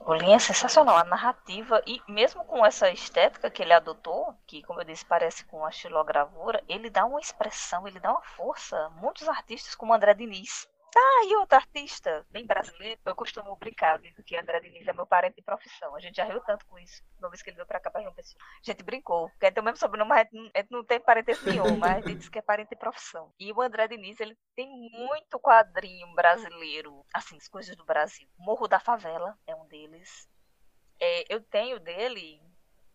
O Lin é sensacional, a narrativa, e mesmo com essa estética que ele adotou, que, como eu disse, parece com a estilogravura, ele dá uma expressão, ele dá uma força. Muitos artistas, como André Diniz, Tá, e outro artista, bem brasileiro, eu costumo brincar, digo que André Diniz é meu parente de profissão. A gente já riu tanto com isso, uma vez que ele veio pra cá pra João Pessoa. A gente brincou, porque tem o mesmo sobrenome, mas a gente não tem parentesco nenhum, mas a diz que é parente de profissão. E o André Diniz, ele tem muito quadrinho brasileiro, assim, as coisas do Brasil. Morro da Favela é um deles. É, eu tenho dele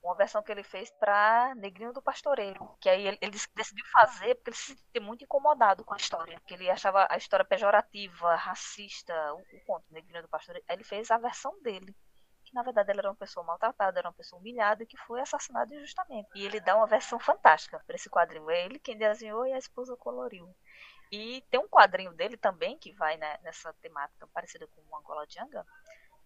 uma versão que ele fez para Negrinho do Pastoreiro, que aí ele, ele, decidiu fazer porque ele se sentia muito incomodado com a história, porque ele achava a história pejorativa, racista, o, o conto Negrinho do Pastoreiro. Aí ele fez a versão dele, que na verdade ele era uma pessoa maltratada, era uma pessoa humilhada e que foi assassinada injustamente. E ele dá uma versão fantástica para esse quadrinho. É ele quem desenhou e a esposa coloriu. E tem um quadrinho dele também que vai né, nessa temática parecida com o Angola Djanga,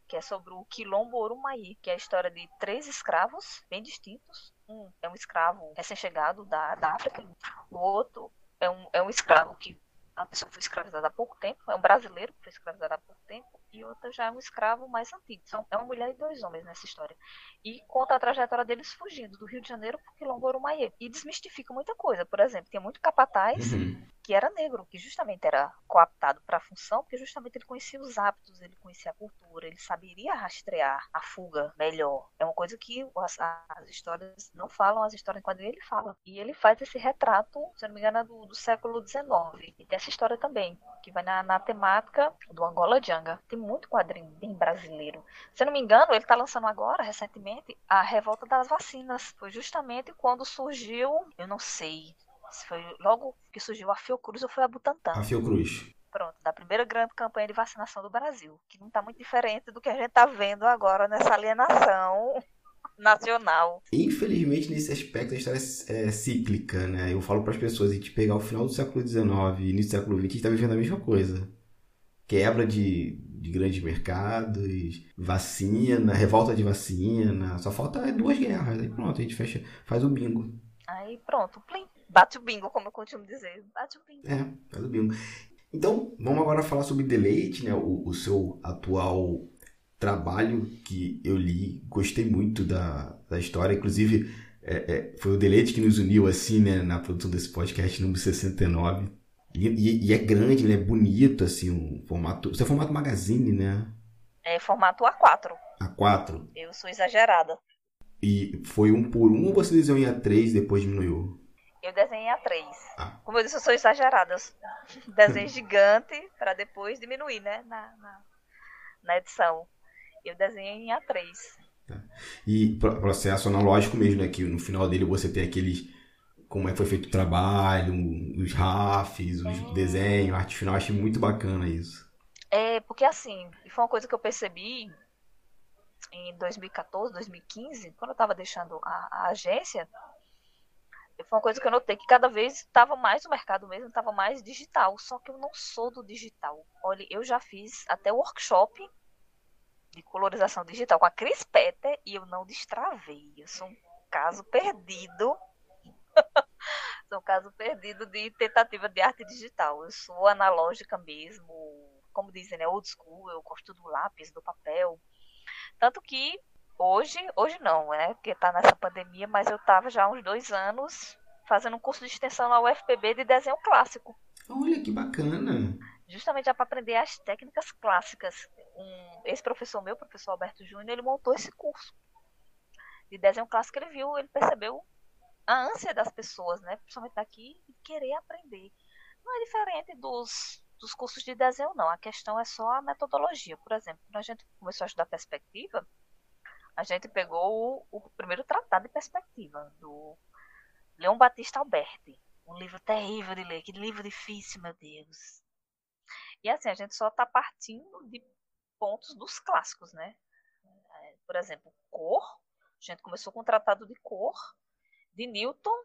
que é sobre o Quilombo Orumaí, que é a história de três escravos bem distintos. Um é um escravo recém-chegado da, da África, o outro é um, é um escravo que a pessoa foi escravizada há pouco tempo, é um brasileiro que foi escravizado há pouco tempo, e outra já é um escravo mais antigo. São, é uma mulher e dois homens nessa história. E conta a trajetória deles fugindo do Rio de Janeiro para o Quilombo Orumaie. E desmistifica muita coisa. Por exemplo, tem muito capataz uhum. Que era negro, que justamente era coaptado para a função, porque justamente ele conhecia os hábitos, ele conhecia a cultura, ele saberia rastrear a fuga melhor. É uma coisa que as, as histórias não falam, as histórias quadrinho ele fala. E ele faz esse retrato, se não me engano, é do, do século XIX. E tem essa história também, que vai na, na temática do Angola Djanga. Tem muito quadrinho bem brasileiro. Se eu não me engano, ele está lançando agora, recentemente, a revolta das vacinas. Foi justamente quando surgiu, eu não sei, se foi logo que surgiu a Fiocruz ou foi a Butantan. A Fiocruz. Pronto, da primeira grande campanha de vacinação do Brasil, que não está muito diferente do que a gente está vendo agora nessa alienação nacional. Infelizmente, nesse aspecto, a história é, é cíclica, né? Eu falo para as pessoas, a gente pegar o final do século XIX e início do século XX, a gente está vivendo a mesma coisa. Quebra de, de grandes mercados, vacina, revolta de vacina, só falta duas guerras. Aí pronto, a gente fecha, faz o bingo. Aí pronto, plim, bate o bingo, como eu costumo dizer. Bate o bingo. É, faz o bingo. Então, vamos agora falar sobre Deleite, né? O, o seu atual trabalho que eu li, gostei muito da, da história, inclusive é, é, foi o Deleite que nos uniu assim, né, na produção desse podcast número 69. E, e, e é grande, ele é bonito, assim, um formato. Isso é formato magazine, né? É formato A4. A4. Eu sou exagerada. E foi um por um ou você desenhou em A3 depois diminuiu? Eu desenhei em A3. Ah. Como eu disse, eu sou exagerada. Eu desenho gigante para depois diminuir, né? Na, na, na, edição. Eu desenhei em A3. Tá. E processo analógico mesmo, né? Que no final dele você tem aqueles como é que foi feito o trabalho, os RAFs, os é. desenhos, arte final, achei muito bacana isso. É, porque assim, foi uma coisa que eu percebi em 2014, 2015, quando eu estava deixando a, a, agência, foi uma coisa que eu notei que cada vez estava mais o mercado mesmo, estava mais digital. Só que eu não sou do digital. Olha, eu já fiz até workshop de colorização digital com a Cris Petter e eu não destravei. Eu sou um caso perdido Sou um caso perdido de tentativa de arte digital. Eu sou analógica mesmo, como dizem, né, old school, eu gosto do lápis, do papel. Tanto que hoje, hoje não, né, porque está nessa pandemia, mas eu estava já há uns dois anos fazendo um curso de extensão na UFPB de desenho clássico. Olha que bacana! Justamente já para aprender as técnicas clássicas. Um, esse professor meu, professor Alberto Júnior, ele montou esse curso de desenho clássico. Ele viu, ele percebeu a ânsia das pessoas, né, principalmente daqui, de querer aprender. Não é diferente dos, dos cursos de desenho, não. A questão é só a metodologia. Por exemplo, quando a gente começou a estudar perspectiva, a gente pegou o, o primeiro tratado de perspectiva, do Leon Batista Alberti. Um livro terrível de ler, que livro difícil, meu Deus. E assim, a gente só está partindo de pontos dos clássicos, né? É, por exemplo, cor. A gente começou com o tratado de cor, de Newton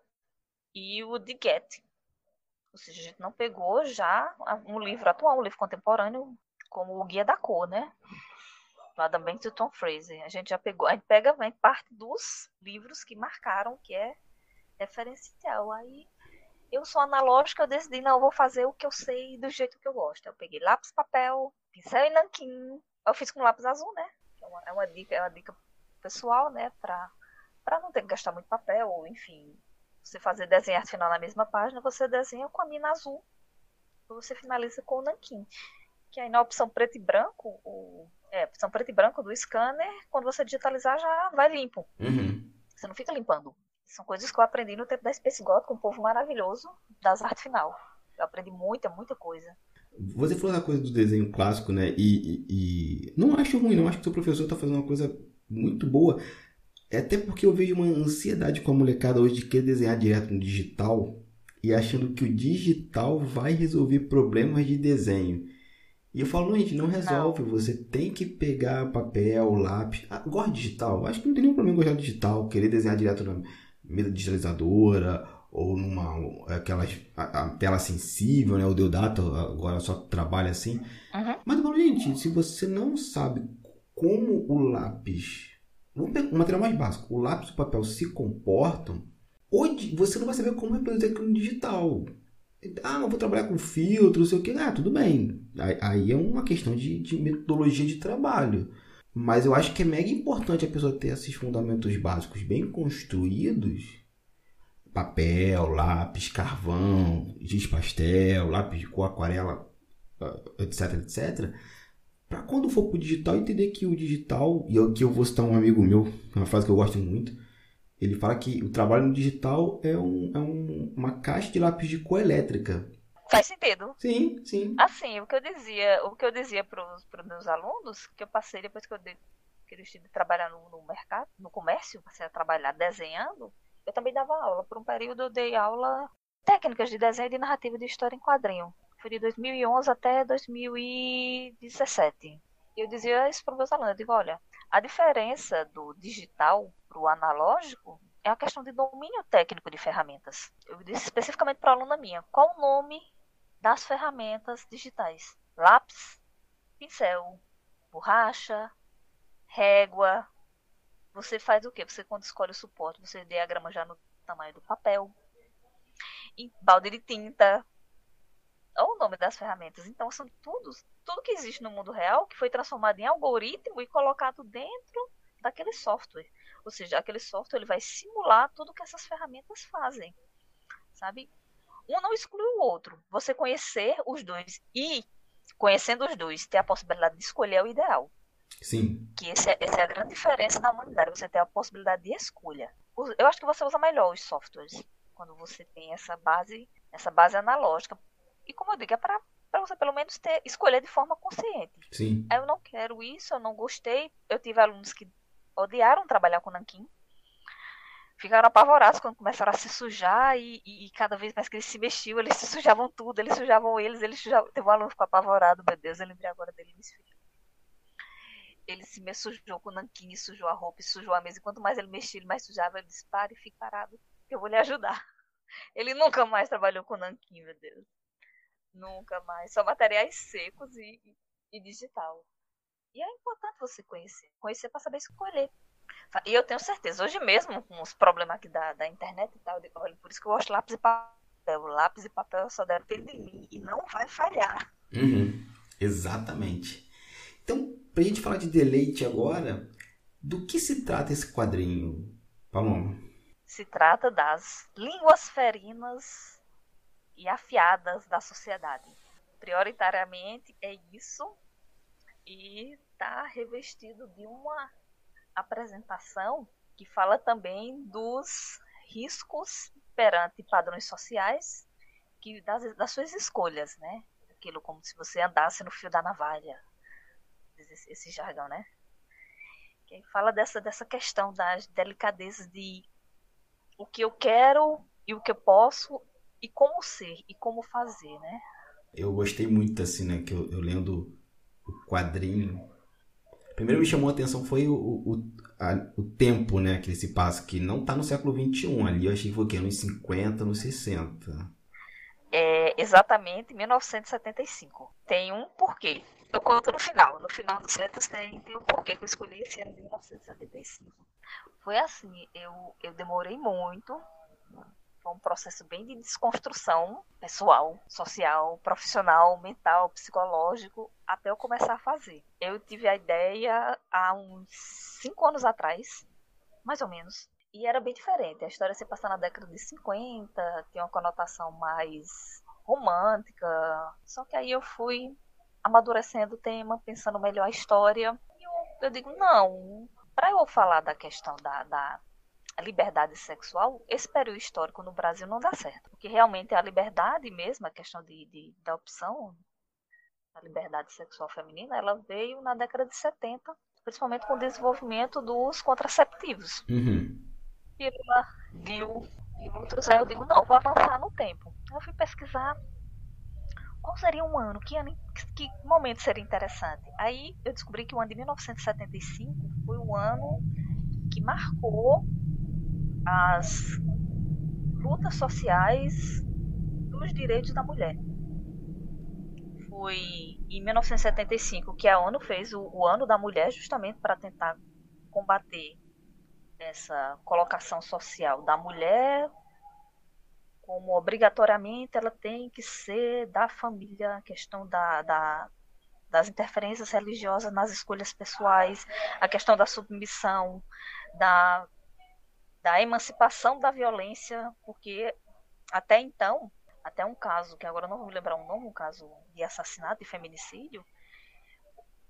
e o de Goethe. Ou seja, a gente não pegou já um livro atual, um livro contemporâneo, como o Guia da Cor, né? Adam Banks e Tom Fraser. A gente já pegou, a gente pega vem parte dos livros que marcaram que é referencial. Aí eu sou analógica, eu decidi, não, eu vou fazer o que eu sei do jeito que eu gosto. Eu peguei lápis, papel, pincel e nanquim. Eu fiz com lápis azul, né? É uma, é uma dica, é uma dica pessoal, né? Pra para não ter que gastar muito papel, ou enfim, você fazer desenhar final na mesma página, você desenha com a mina azul, você finaliza com o nanquim. Que aí na opção preto e branco, o, é, opção preto e branco do scanner, quando você digitalizar já vai limpo. Uhum. Você não fica limpando. São coisas que eu aprendi no tempo da Space God, com um povo maravilhoso das artes final. Eu aprendi muita, muita coisa. Você falou da coisa do desenho clássico, né? E, e, e... não acho ruim, não acho que o seu professor está fazendo uma coisa muito boa. É até porque eu vejo uma ansiedade com a molecada hoje de querer desenhar direto no digital e achando que o digital vai resolver problemas de desenho. E eu falo, gente, não resolve. Você tem que pegar papel, lápis. Ah, gosta digital? Acho que não tem nenhum problema gostar de digital, querer desenhar direto na mesa digitalizadora ou numa aquela a, a tela sensível, né? O Deodato agora só trabalha assim. Uhum. Mas eu falo, gente, se você não sabe como o lápis, vamos pegar um material mais básico, o lápis e o papel se comportam, hoje você não vai saber como reproduzir aquilo no digital. Ah, não vou trabalhar com filtro, não sei o que. Ah, tudo bem. Aí é uma questão de, de metodologia de trabalho. Mas eu acho que é mega importante a pessoa ter esses fundamentos básicos bem construídos papel, lápis, carvão, giz pastel, lápis de cor, aquarela, etc, etc. Para quando for para o digital, entender que o digital, e aqui eu vou citar um amigo meu, uma frase que eu gosto muito, ele fala que o trabalho no digital é, um, é um, uma caixa de lápis de cor elétrica. Faz sentido. Sim, sim. Assim, o que eu dizia, o que eu dizia para os meus alunos, que eu passei depois que eu, de, que eu decidi trabalhar no, mercado, no comércio, passei a trabalhar desenhando, eu também dava aula. Por um período eu dei aula técnicas de desenho e de narrativa de história em quadrinho. Foi de 2011 até 2017. E eu dizia isso para os meus alunos. Eu digo, olha, a diferença do digital para o analógico é a questão de domínio técnico de ferramentas. Eu disse especificamente para a aluna minha, qual o nome das ferramentas digitais? Lápis, pincel, borracha, régua, você faz o que? Você quando escolhe o suporte, você diagrama já no tamanho do papel, em balde de tinta, ou o nome das ferramentas. Então são tudo, tudo que existe no mundo real que foi transformado em algoritmo e colocado dentro daquele software. Ou seja, aquele software ele vai simular tudo que essas ferramentas fazem. Sabe? Um não exclui o outro. Você conhecer os dois e conhecendo os dois, ter a possibilidade de escolher o ideal. Sim. Que esse é, essa é a grande diferença da humanidade. Você tem a possibilidade de escolha. Eu acho que você usa melhor os softwares quando você tem essa base, essa base analógica. E como eu digo, é para para você pelo menos ter escolher de forma consciente. Sim. Eu não quero isso, eu não gostei. Eu tive alunos que odiaram trabalhar com nanquim. Ficaram apavorados quando começaram a se sujar e, e, e, cada vez mais que eles se mexiam, eles se sujavam tudo, eles sujavam eles, eles sujavam. Teve um aluno que ficou apavorado, meu Deus, eu lembrei agora dele, filhos ele se me sujou com o nanquim, sujou a roupa, sujou a mesa. E quanto mais ele mexia, ele mais sujava. Ele disse: pare, fique parado, que eu vou lhe ajudar. Ele nunca mais trabalhou com nanquim, meu Deus. Nunca mais. Só materiais secos e, e digital. E é importante você conhecer. Conhecer para saber escolher. E eu tenho certeza, hoje mesmo, com os problemas aqui da, da internet e tal, eu digo, olha, por isso que eu gosto de lápis e papel. Lápis e papel só depende de mim e não vai falhar. Uhum. Exatamente. Então, para a gente falar de deleite agora, do que se trata esse quadrinho, Paloma? Se trata das línguas ferinas e afiadas da sociedade. Prioritariamente é isso e está revestido de uma apresentação que fala também dos riscos perante padrões sociais que das, das suas escolhas, né? Aquilo como se você andasse no fio da navalha, esse, esse jargão, né? Que fala dessa, dessa questão das delicadezas de o que eu quero e o que eu posso e como ser e como fazer, né? Eu gostei muito assim, né? Que eu, eu lendo quadrinho. Primeiro me chamou a atenção foi o, o, a, o tempo, né? Que ele se passa, que não tá no século XXI. Ali eu achei que foi o quê? Nos 50, nos 60. É exatamente 1975. Tem um porquê. Eu conto no final. No final dos Cetas tem, tem o porquê que eu escolhi esse ano de 1975. Foi assim, eu, eu demorei muito. Foi um processo bem de desconstrução pessoal, social, profissional, mental, psicológico, até eu começar a fazer. Eu tive a ideia há uns cinco anos atrás, mais ou menos, e era bem diferente. A história se passa na década de 50, tinha uma conotação mais romântica. Só que aí eu fui amadurecendo o tema, pensando melhor a história. E eu, eu digo, não, para eu falar da questão da, da liberdade sexual, esse período histórico no Brasil não dá certo. Porque realmente a liberdade mesmo, a questão de, de da opção, a liberdade sexual feminina, ela veio na década de 70, principalmente com o desenvolvimento dos contraceptivos. Uhum. Pílula, DIU e outros. Aí eu digo, não, vou avançar no tempo. Eu fui pesquisar qual seria um ano, que, ano, que momento seria interessante. Aí eu descobri que o ano de 1975 foi o ano que marcou as lutas sociais dos direitos da mulher. Foi em 1975 que a ONU fez o, o Ano da Mulher justamente para tentar combater essa colocação social da mulher como obrigatoriamente ela tem que ser da família, a questão da, da, das interferências religiosas nas escolhas pessoais, a questão da submissão, da, da emancipação da violência, porque até então, até um caso, que agora não vou lembrar o nome, um caso de assassinato e feminicídio,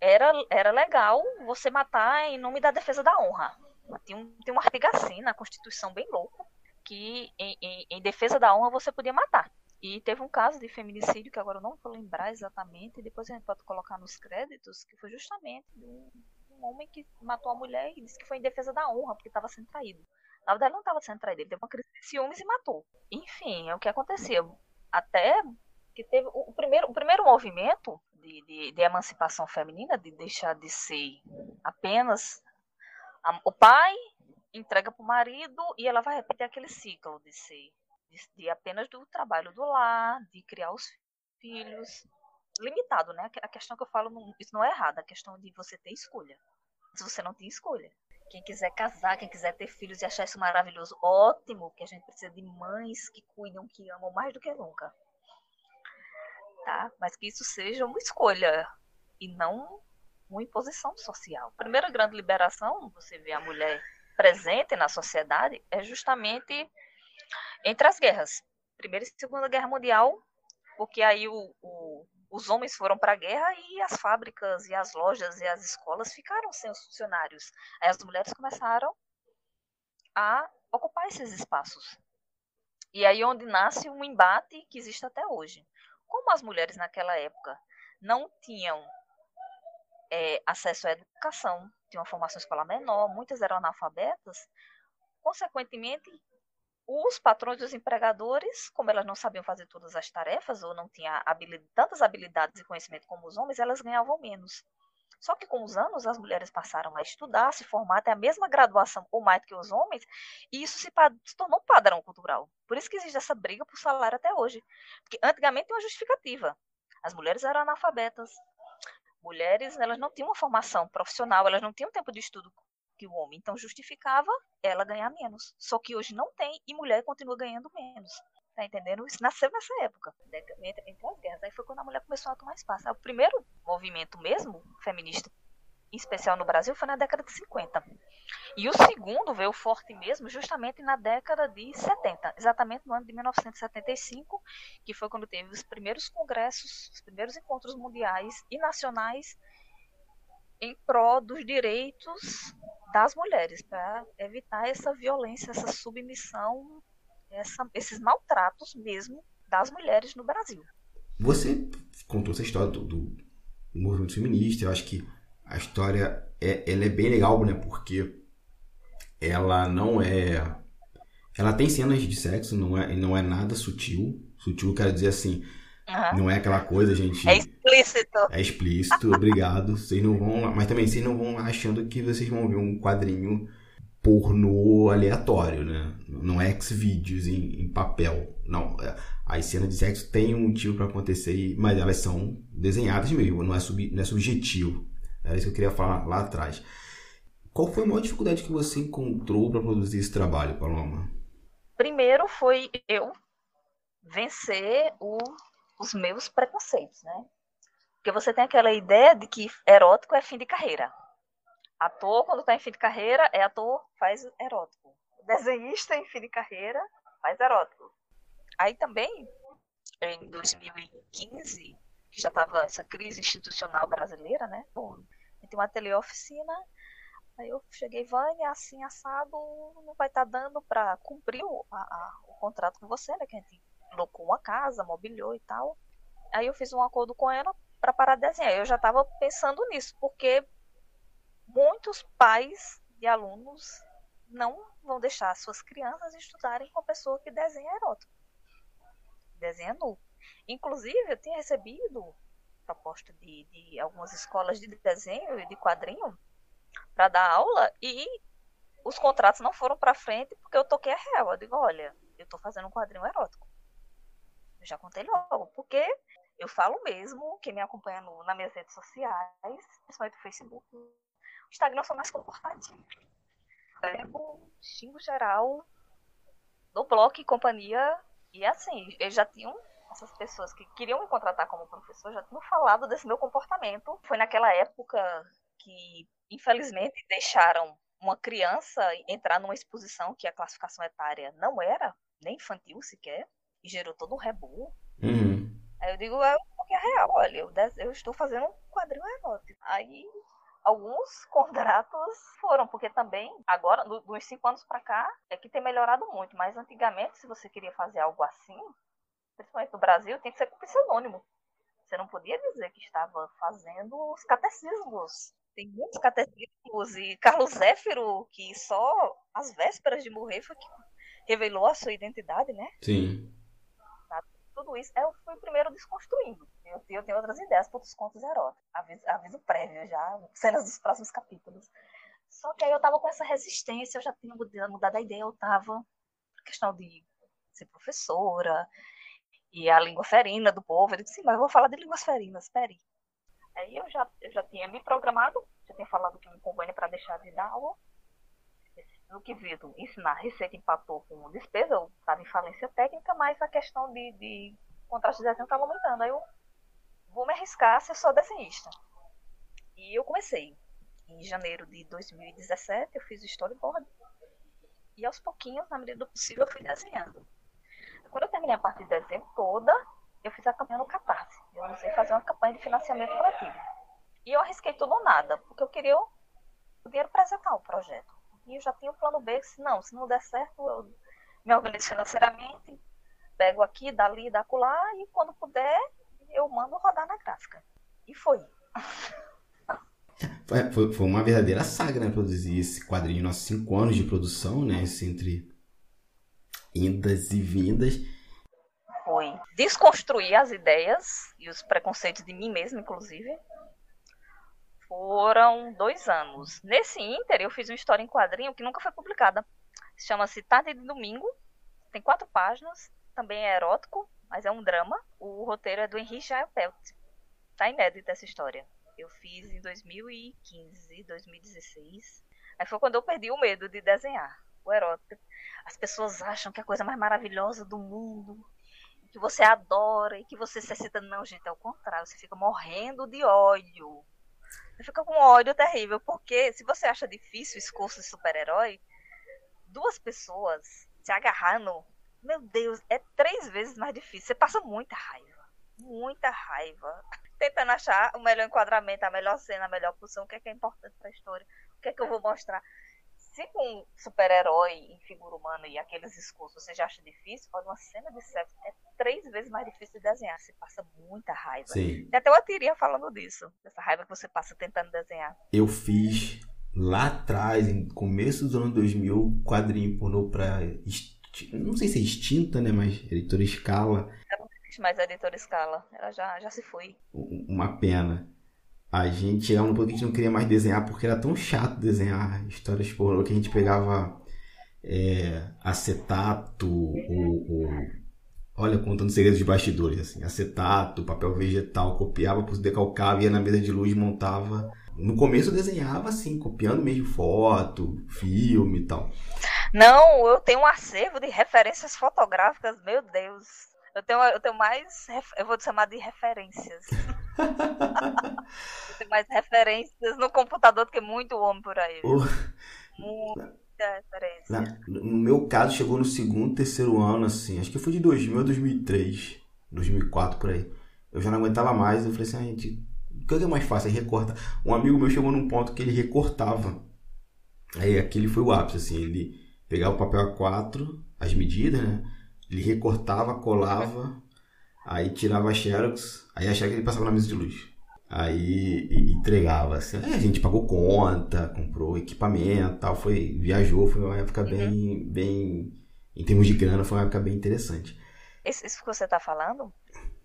era, era legal você matar em nome da defesa da honra. Tem um, tem um artigo assim na Constituição bem louco, que em, em, em, defesa da honra você podia matar. E teve um caso de feminicídio que agora eu não vou lembrar exatamente, depois a gente pode colocar nos créditos, que foi justamente um, um homem que matou a mulher e disse que foi em defesa da honra, porque estava sendo traído. Na verdade, não estava sendo traído, ele teve uma crise de ciúmes e matou. Enfim, é o que aconteceu. Até que teve o primeiro, o primeiro movimento de, de, de emancipação feminina, de deixar de ser apenas a, o pai entrega para o marido e ela vai repetir aquele ciclo de ser de, de, apenas do trabalho do lar, de criar os filhos, limitado, né? A questão que eu falo, isso não é errado, a questão de você ter escolha. Se você não tem escolha. Quem quiser casar, quem quiser ter filhos e achar isso maravilhoso, ótimo, que a gente precisa de mães que cuidam, que amam mais do que nunca. Tá? Mas que isso seja uma escolha e não uma imposição social. A primeira grande liberação, você vê a mulher presente na sociedade, é justamente entre as guerras. Primeira e Segunda Guerra Mundial, porque aí o, o, os homens foram para a guerra e as fábricas e as lojas e as escolas ficaram sem os funcionários. Aí as mulheres começaram a ocupar esses espaços. E aí onde nasce um embate que existe até hoje. Como as mulheres naquela época não tinham é, acesso à educação, tinham uma formação escolar menor, muitas eram analfabetas, consequentemente, os patrões e os empregadores, como elas não sabiam fazer todas as tarefas ou não tinham habilidade, tantas habilidades e conhecimento como os homens, elas ganhavam menos. Só que com os anos as mulheres passaram a estudar, se formar, até a mesma graduação ou mais do que os homens, e isso se, se, tornou padrão cultural. Por isso que existe essa briga por salário até hoje. Porque antigamente tem uma justificativa. As mulheres eram analfabetas, mulheres elas não tinham uma formação profissional, elas não tinham tempo de estudo que o homem, então justificava ela ganhar menos. Só que hoje não tem e mulher continua ganhando menos. Tá entendendo? Isso nasceu nessa época, entre, entre as guerras. Aí foi quando a mulher começou a tomar espaço. O primeiro movimento mesmo feminista em especial no Brasil, foi na década de 50. E o segundo veio forte mesmo justamente na década de 70, exatamente no ano de 1975, que foi quando teve os primeiros congressos, os primeiros encontros mundiais e nacionais em prol dos direitos das mulheres, para evitar essa violência, essa submissão, essa, esses maltratos mesmo das mulheres no Brasil. Você contou essa história do, do movimento feminista, eu acho que a história é, ela é bem legal, né? Porque ela não é. Ela tem cenas de sexo, não é, não é nada sutil. Sutil quer dizer assim. Uhum. Não é aquela coisa, gente. É explícito. É explícito, obrigado. Vocês não vão lá. Mas também vocês não vão lá achando que vocês vão ver um quadrinho pornô aleatório, né? Não é X-Vídeos em, em, papel. Não. É, as cenas de sexo têm um motivo para acontecer, mas elas são desenhadas mesmo, não é, sub, não é subjetivo. Era isso que eu queria falar lá atrás. Qual foi a maior dificuldade que você encontrou para produzir esse trabalho, Paloma? Primeiro foi eu vencer o, os meus preconceitos, né? Porque você tem aquela ideia de que erótico é fim de carreira. Ator, quando está em fim de carreira, é ator, faz erótico. Desenhista em fim de carreira, faz erótico. Aí também, em 2015, que já estava essa crise institucional brasileira, né? Bom, tem uma teleoficina, aí eu cheguei, Vânia, assim, assado, não vai estar tá dando para cumprir o, a, a, o contrato com você, né? Que a gente locou uma casa, mobiliou e tal. Aí eu fiz um acordo com ela para parar de desenhar. Eu já estava pensando nisso, porque muitos pais de alunos não vão deixar suas crianças estudarem com uma pessoa que desenha erótico. Desenha nu. Inclusive, eu tinha recebido proposta de, de algumas escolas de desenho e de quadrinho para dar aula e os contratos não foram para frente porque eu toquei a réu. Eu digo, olha, eu tô fazendo um quadrinho erótico. Eu já contei logo, porque eu falo mesmo, quem me acompanha no, nas minhas redes sociais, principalmente no Facebook, o Instagram sou mais comportadinho. Pego, xingo geral, do bloco e companhia, e assim, eles já tinham essas pessoas que queriam me contratar como professor já tinham falado desse meu comportamento. Foi naquela época que, infelizmente, deixaram uma criança entrar numa exposição que a classificação etária não era nem infantil sequer, e gerou todo um rebu. Uhum. Aí eu digo, é porque é real, olha, eu, eu estou fazendo um quadrinho erótico. Aí alguns contratos foram, porque também, agora, dos cinco anos para cá, é que tem melhorado muito, mas antigamente, se você queria fazer algo assim, principalmente no Brasil, tem que ser com pseudônimo. Você não podia dizer que estava fazendo os catecismos. Tem muitos catecismos e Carlos Zéfiro, que só às vésperas de morrer foi que revelou a sua identidade, né? Sim. Tudo isso eu fui primeiro desconstruindo. Eu, eu tenho outras ideias para outros contos eróticos. Aviso, aviso prévio já, cenas dos próximos capítulos. Só que aí eu tava com essa resistência, eu já tinha mudado a ideia, eu tava questão de ser professora, e a língua ferina do povo. Eu disse, sim, mas eu vou falar de línguas ferinas, espere. Aí eu já, eu já tinha me programado, já tinha falado que me convém para deixar de dar aula. No quesito ensinar receita empatou com despesa, eu estava em falência técnica, mas a questão de, de contrato de desenho estava aumentando. Aí eu vou me arriscar a ser só desenhista. E eu comecei. Em janeiro de 2017, eu fiz o storyboard. E aos pouquinhos, na medida do possível, eu fui desenhando. Quando eu terminei a parte de dezembro toda, eu fiz a campanha no Catarse. Eu não sei fazer uma campanha de financiamento coletivo. E eu arrisquei tudo ou nada, porque eu queria o dinheiro para executar o projeto. E eu já tinha o plano B, se não, se não der certo, eu me organizo financeiramente, pego aqui, dali, da acolá, e quando puder, eu mando rodar na gráfica. E foi. Foi, foi uma verdadeira saga, né? Produzir esse quadrinho, nossos cinco anos de produção, né? Esse entre indas e vindas. Foi desconstruir as ideias e os preconceitos de mim mesma, inclusive. Foram dois anos. Nesse Inter, eu fiz uma história em quadrinho que nunca foi publicada. Chama-se Tarde de Domingo. Tem quatro páginas. Também é erótico, mas é um drama. O roteiro é do Henry Jaipelt. Tá inédita essa história. Eu fiz em 2015, 2016. Aí foi quando eu perdi o medo de desenhar o erótico. As pessoas acham que é a coisa mais maravilhosa do mundo, que você adora e que você se excita. Não, gente, é o contrário. Você fica morrendo de ódio. Você fica com ódio terrível, porque se você acha difícil esse curso de super-herói, duas pessoas se agarrando, meu Deus, é três vezes mais difícil. Você passa muita raiva. Muita raiva. Tentando achar o melhor enquadramento, a melhor cena, a melhor posição, o que é, que é importante para a história, o que é que eu vou mostrar se com um super-herói em figura humana e aqueles escudos você já acha difícil, olha, uma cena de sexo é três vezes mais difícil de desenhar. Você passa muita raiva. Sim. Tem até uma tirinha falando disso, dessa raiva que você passa tentando desenhar. Eu fiz lá atrás, em começo dos anos 2000, quadrinho pornô pra. Não sei se é extinta, né? Mas editora Scala. Ela não existe mais a editora Scala. Ela já, já se foi. Uma pena a gente chegava no ponto que a gente não queria mais desenhar porque era tão chato desenhar histórias pornô que a gente pegava é, acetato ou, ou, olha contando segredos de bastidores assim acetato papel vegetal copiava por decalcava ia na mesa de luz montava no começo eu desenhava assim copiando mesmo foto filme e tal não eu tenho um acervo de referências fotográficas meu Deus eu tenho, eu tenho mais. Eu vou chamar de referências. Tenho mais referências no computador do que muito homem por aí. Oh. Muita referência. no meu caso, chegou no segundo, terceiro ano, assim. Acho que foi de 2000 a 2003, 2004 por aí. Eu já não aguentava mais. Eu falei assim, ah, gente, o que é mais fácil? Aí recorta. Um amigo meu chegou num ponto que ele recortava. Aí aquele foi o ápice, assim. Ele pegava o papel A4, as medidas, né? Ele recortava, colava, aí tirava a xerox, aí a xerox ele passava na mesa de luz. Aí entregava, assim. Aí a gente pagou conta, comprou equipamento tal, foi, viajou, foi uma época bem, uhum. bem, em termos de grana, foi uma época bem interessante. Isso, isso que você está falando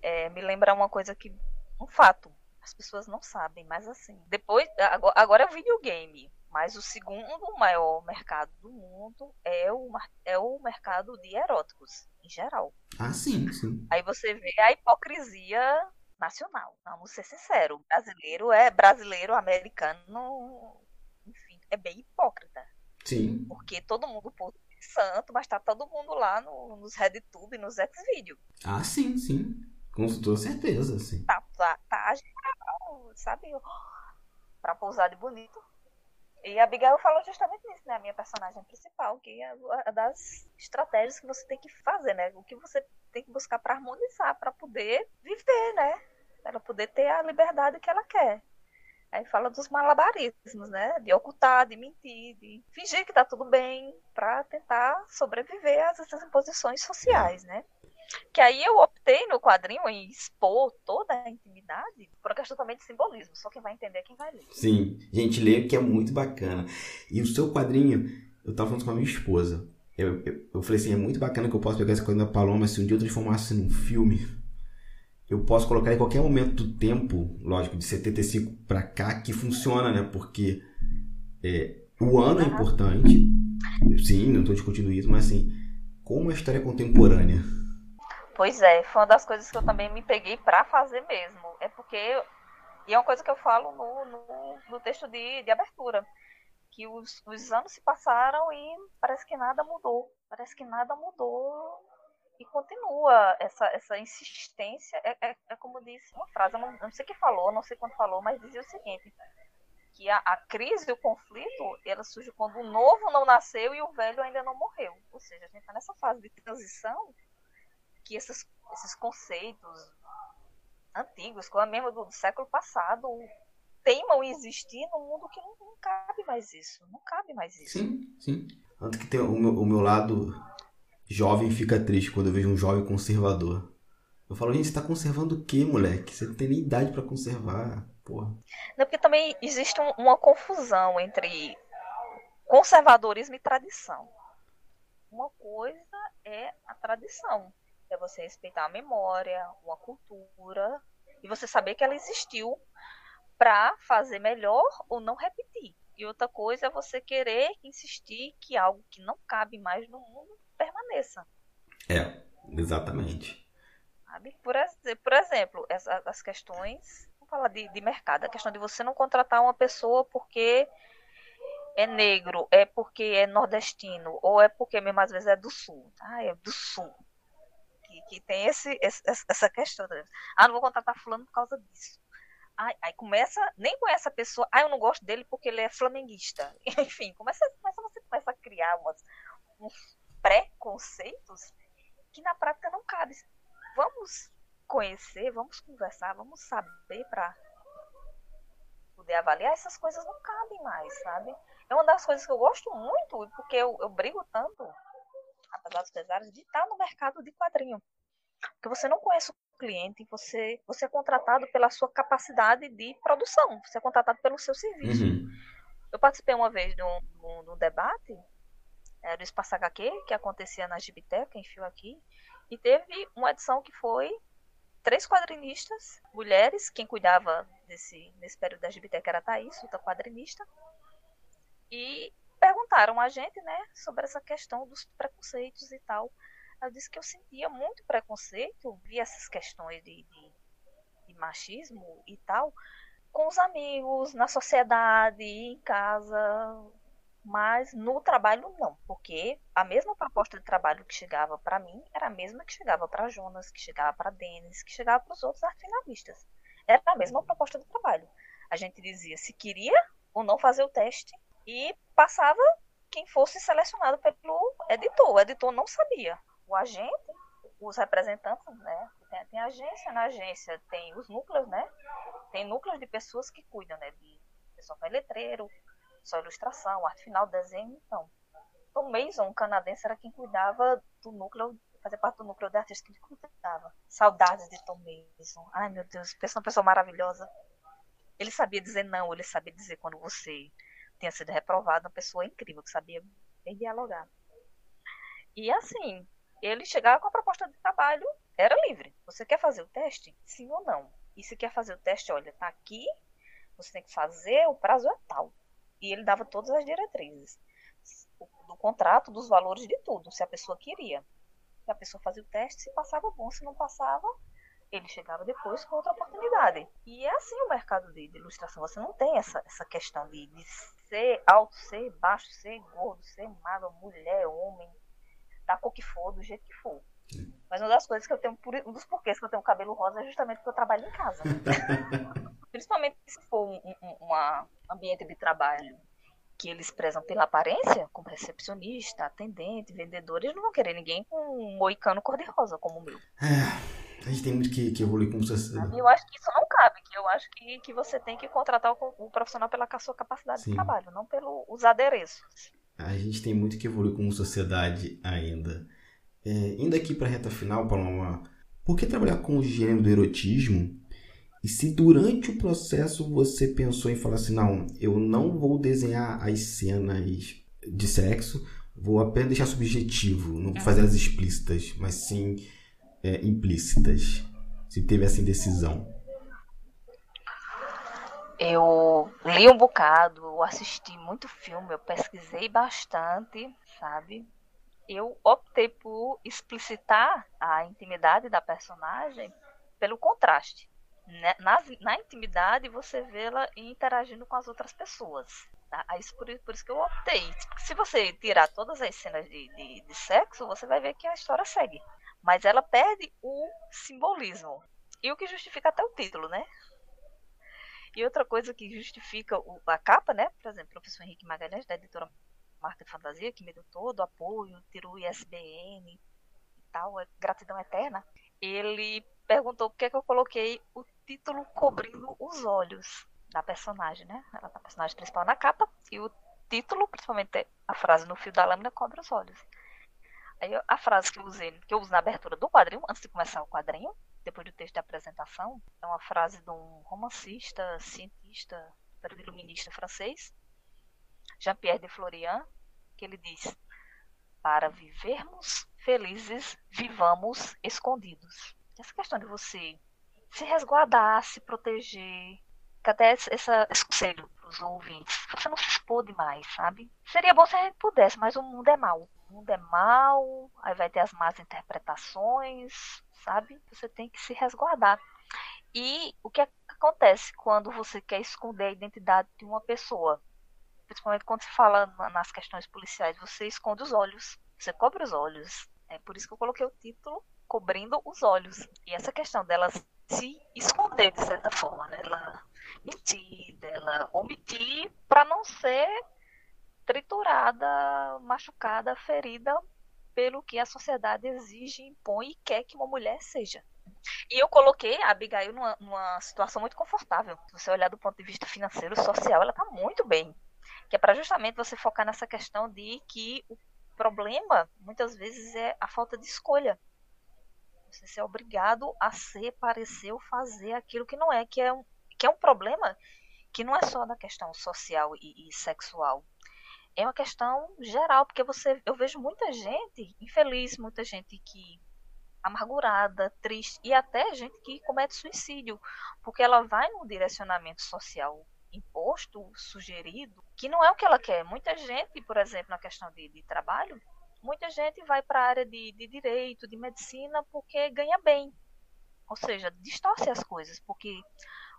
é, me lembra uma coisa que, um fato, as pessoas não sabem, mas assim, depois, agora, agora é videogame, Mas o segundo maior mercado do mundo é o, é o mercado de eróticos, em geral. Ah, sim, sim. Aí você vê a hipocrisia nacional. Vamos ser sinceros. Brasileiro é brasileiro, americano, enfim, é bem hipócrita. Sim. Porque todo mundo pode santo, mas tá todo mundo lá no, nos RedTube, nos Xvideo. Ah, sim, sim. Com toda certeza, sim. Tá, tá, tá sabe? Pra pousar de bonito. E a Abigail falou justamente nisso, né? A minha personagem principal, que é a das estratégias que você tem que fazer, né? O que você tem que buscar para harmonizar, para poder viver, né? Para poder ter a liberdade que ela quer. Aí fala dos malabarismos, né? De ocultar, de mentir, de fingir que tá tudo bem, para tentar sobreviver a essas imposições sociais, né? Que aí eu optei no quadrinho em expor toda a intimidade por uma questão também de simbolismo. Só quem vai entender é quem vai ler. Sim, gente, lê que é muito bacana. E o seu quadrinho, eu tava falando com a minha esposa. Eu, eu, eu falei assim, é muito bacana que eu posso pegar essa coisa da Paloma, se um dia eu transformasse num filme, eu posso colocar em qualquer momento do tempo, lógico, de 75 para cá, que funciona, né? Porque é, o ano é importante, sim, não estou discutindo isso, mas assim, como a história é contemporânea. Pois é, foi uma das coisas que eu também me peguei para fazer mesmo. É porque, e é uma coisa que eu falo no, no, no texto de, de abertura, que os, os anos se passaram e parece que nada mudou. Parece que nada mudou e continua essa, essa insistência. É, é, é como disse uma frase, não, não sei quem falou, não sei quando falou, mas dizia o seguinte: que a, a crise, o conflito, ela surge quando o novo não nasceu e o velho ainda não morreu. Ou seja, a gente está nessa fase de transição que esses, esses conceitos antigos, como é mesmo do, do século passado, teimam em existir no mundo que não, não, cabe mais isso. Não cabe mais isso. Sim, sim. Tanto que tem o meu, o meu lado jovem fica triste quando eu vejo um jovem conservador. Eu falo, gente, você tá conservando o quê, moleque? Você não tem nem idade para conservar, porra. Não, porque também existe um, uma confusão entre conservadorismo e tradição. Uma coisa é a tradição, é você respeitar a memória, uma cultura, e você saber que ela existiu para fazer melhor ou não repetir. E outra coisa é você querer insistir que algo que não cabe mais no mundo permaneça. É, exatamente. Sabe? Por, por exemplo, essa, as questões, vamos falar de, de mercado, a questão de você não contratar uma pessoa porque é negro, é porque é nordestino, ou é porque mesmo às vezes é do sul. Ah, é do sul. Que, tem esse, esse, essa questão. Ah, não vou contratar fulano por causa disso. Aí, aí, começa, nem com essa pessoa, ah, eu não gosto dele porque ele é flamenguista. Enfim, começa, começa você começa a criar umas, uns preconceitos que na prática não cabe. Vamos conhecer, vamos conversar, vamos saber para poder avaliar, essas coisas não cabem mais, sabe? É uma das coisas que eu gosto muito, porque eu, eu brigo tanto, apesar dos pesares, de estar no mercado de quadrinho. Porque você não conhece o cliente, você, você é contratado pela sua capacidade de produção, você é contratado pelo seu serviço. Uhum. Eu participei uma vez de um, de um, de debate é, do Espaço HQ, que acontecia na Gibiteca, em Fio aqui, e teve uma edição que foi três quadrinistas, mulheres, quem cuidava desse, nesse período da Gibiteca era a Thaís, outra quadrinista, e perguntaram a gente, né, sobre essa questão dos preconceitos e tal. Eu disse que eu sentia muito preconceito, via essas questões de, de, de machismo e tal, com os amigos, na sociedade, em casa, mas no trabalho não, porque a mesma proposta de trabalho que chegava para mim era a mesma que chegava para Jonas, que chegava para Denis, que chegava para os outros artefinalistas. Era a mesma proposta de trabalho. A gente dizia se queria ou não fazer o teste e passava quem fosse selecionado pelo editor. O editor não sabia. O agente, os representantes, né? Tem, tem agência, na agência tem os núcleos, né? Tem núcleos de pessoas que cuidam, né? De pessoal para letreiro, só ilustração, arte final, desenho, então. Tom Mason, um canadense, era quem cuidava do núcleo, fazia parte do núcleo de artistas que ele cuidava. Saudades de Tom Mason. Ai, meu Deus, pensa uma pessoa maravilhosa. Ele sabia dizer não, ele sabia dizer quando você tinha sido reprovado, uma pessoa incrível, que sabia bem dialogar. E assim, ele chegava com a proposta de trabalho, era livre. Você quer fazer o teste? Sim ou não? E se quer fazer o teste, olha, tá aqui, você tem que fazer, o prazo é tal. E ele dava todas as diretrizes do contrato, dos valores de tudo, se a pessoa queria. Se a pessoa fazia o teste, se passava bom, se não passava, ele chegava depois com outra oportunidade. E é assim o mercado de, de ilustração. Você não tem essa, essa questão de, de ser alto, ser baixo, ser gordo, ser magro, mulher, homem, da cor que for, do jeito que for. Mas uma das coisas que eu tenho, um dos porquês que eu tenho cabelo rosa é justamente porque eu trabalho em casa. Principalmente se for um, um, um ambiente de trabalho que eles prezam pela aparência, como recepcionista, atendente, vendedor, eles não vão querer ninguém com um moicano cor-de-rosa como o meu. É, a gente tem muito que, que evoluir como sociedade. Eu acho que isso não cabe, que eu acho que, que você tem que contratar o, o profissional pela sua capacidade Sim. de trabalho, não pelos adereços. A gente tem muito que evoluir como sociedade ainda. É, indo aqui para a reta final, Paloma, por que trabalhar com o gênero do erotismo? E se durante o processo você pensou em falar assim, não, eu não vou desenhar as cenas de sexo, vou apenas deixar subjetivo, não vou fazer elas explícitas, mas sim é, implícitas. Se teve essa indecisão. Eu li um bocado, eu assisti muito filme, eu pesquisei bastante, sabe? eu optei por explicitar a intimidade da personagem pelo contraste. Né, na, na intimidade, você vê-la interagindo com as outras pessoas. Tá? Isso, por, por, isso que eu optei. Se você tirar todas as cenas de, de, de sexo, você vai ver que a história segue. Mas ela perde o simbolismo. E o que justifica até o título, né? E outra coisa que justifica o, a capa, né? Por exemplo, o professor Henrique Magalhães, da editora marca de fantasia, que me deu todo o apoio, tirou o ISBN e tal, é gratidão eterna, ele perguntou por que, é que eu coloquei o título cobrindo os olhos da personagem, né? Ela tá a personagem principal na capa e o título, principalmente a frase no fio da lâmina, cobre os olhos. Aí a frase que eu usei, que eu uso na abertura do quadrinho, antes de começar o quadrinho, depois do texto de apresentação, é uma frase de um romancista, cientista, iluminista francês, Jean-Pierre de Florian, que ele diz: Para vivermos felizes, vivamos escondidos. Essa questão de você se resguardar, se proteger, até essa, esse conselho para os ouvintes, você não se expor demais, sabe? Seria bom se a gente pudesse, mas o mundo é mau. O mundo é mau, aí vai ter as más interpretações, sabe? Você tem que se resguardar. E o que acontece quando você quer esconder a identidade de uma pessoa? principalmente quando se fala nas questões policiais, você esconde os olhos, você cobre os olhos. É por isso que eu coloquei o título cobrindo os olhos. E essa questão dela se esconder de certa forma, né? Ela mentir, dela omitir para não ser triturada, machucada, ferida pelo que a sociedade exige, impõe e quer que uma mulher seja. E eu coloquei a Abigail numa, numa situação muito confortável. Se você olhar do ponto de vista financeiro, social, ela está muito bem que é para justamente você focar nessa questão de que o problema muitas vezes é a falta de escolha. Você ser obrigado a ser, parecer ou fazer aquilo que não é, que é um, que é um problema que não é só da questão social e, e sexual. É uma questão geral, porque você, eu vejo muita gente infeliz, muita gente que amargurada, triste e até gente que comete suicídio, porque ela vai num direcionamento social imposto, sugerido, que não é o que ela quer. Muita gente, por exemplo, na questão de, de trabalho, muita gente vai para a área de, de direito, de medicina, porque ganha bem. Ou seja, distorce as coisas, porque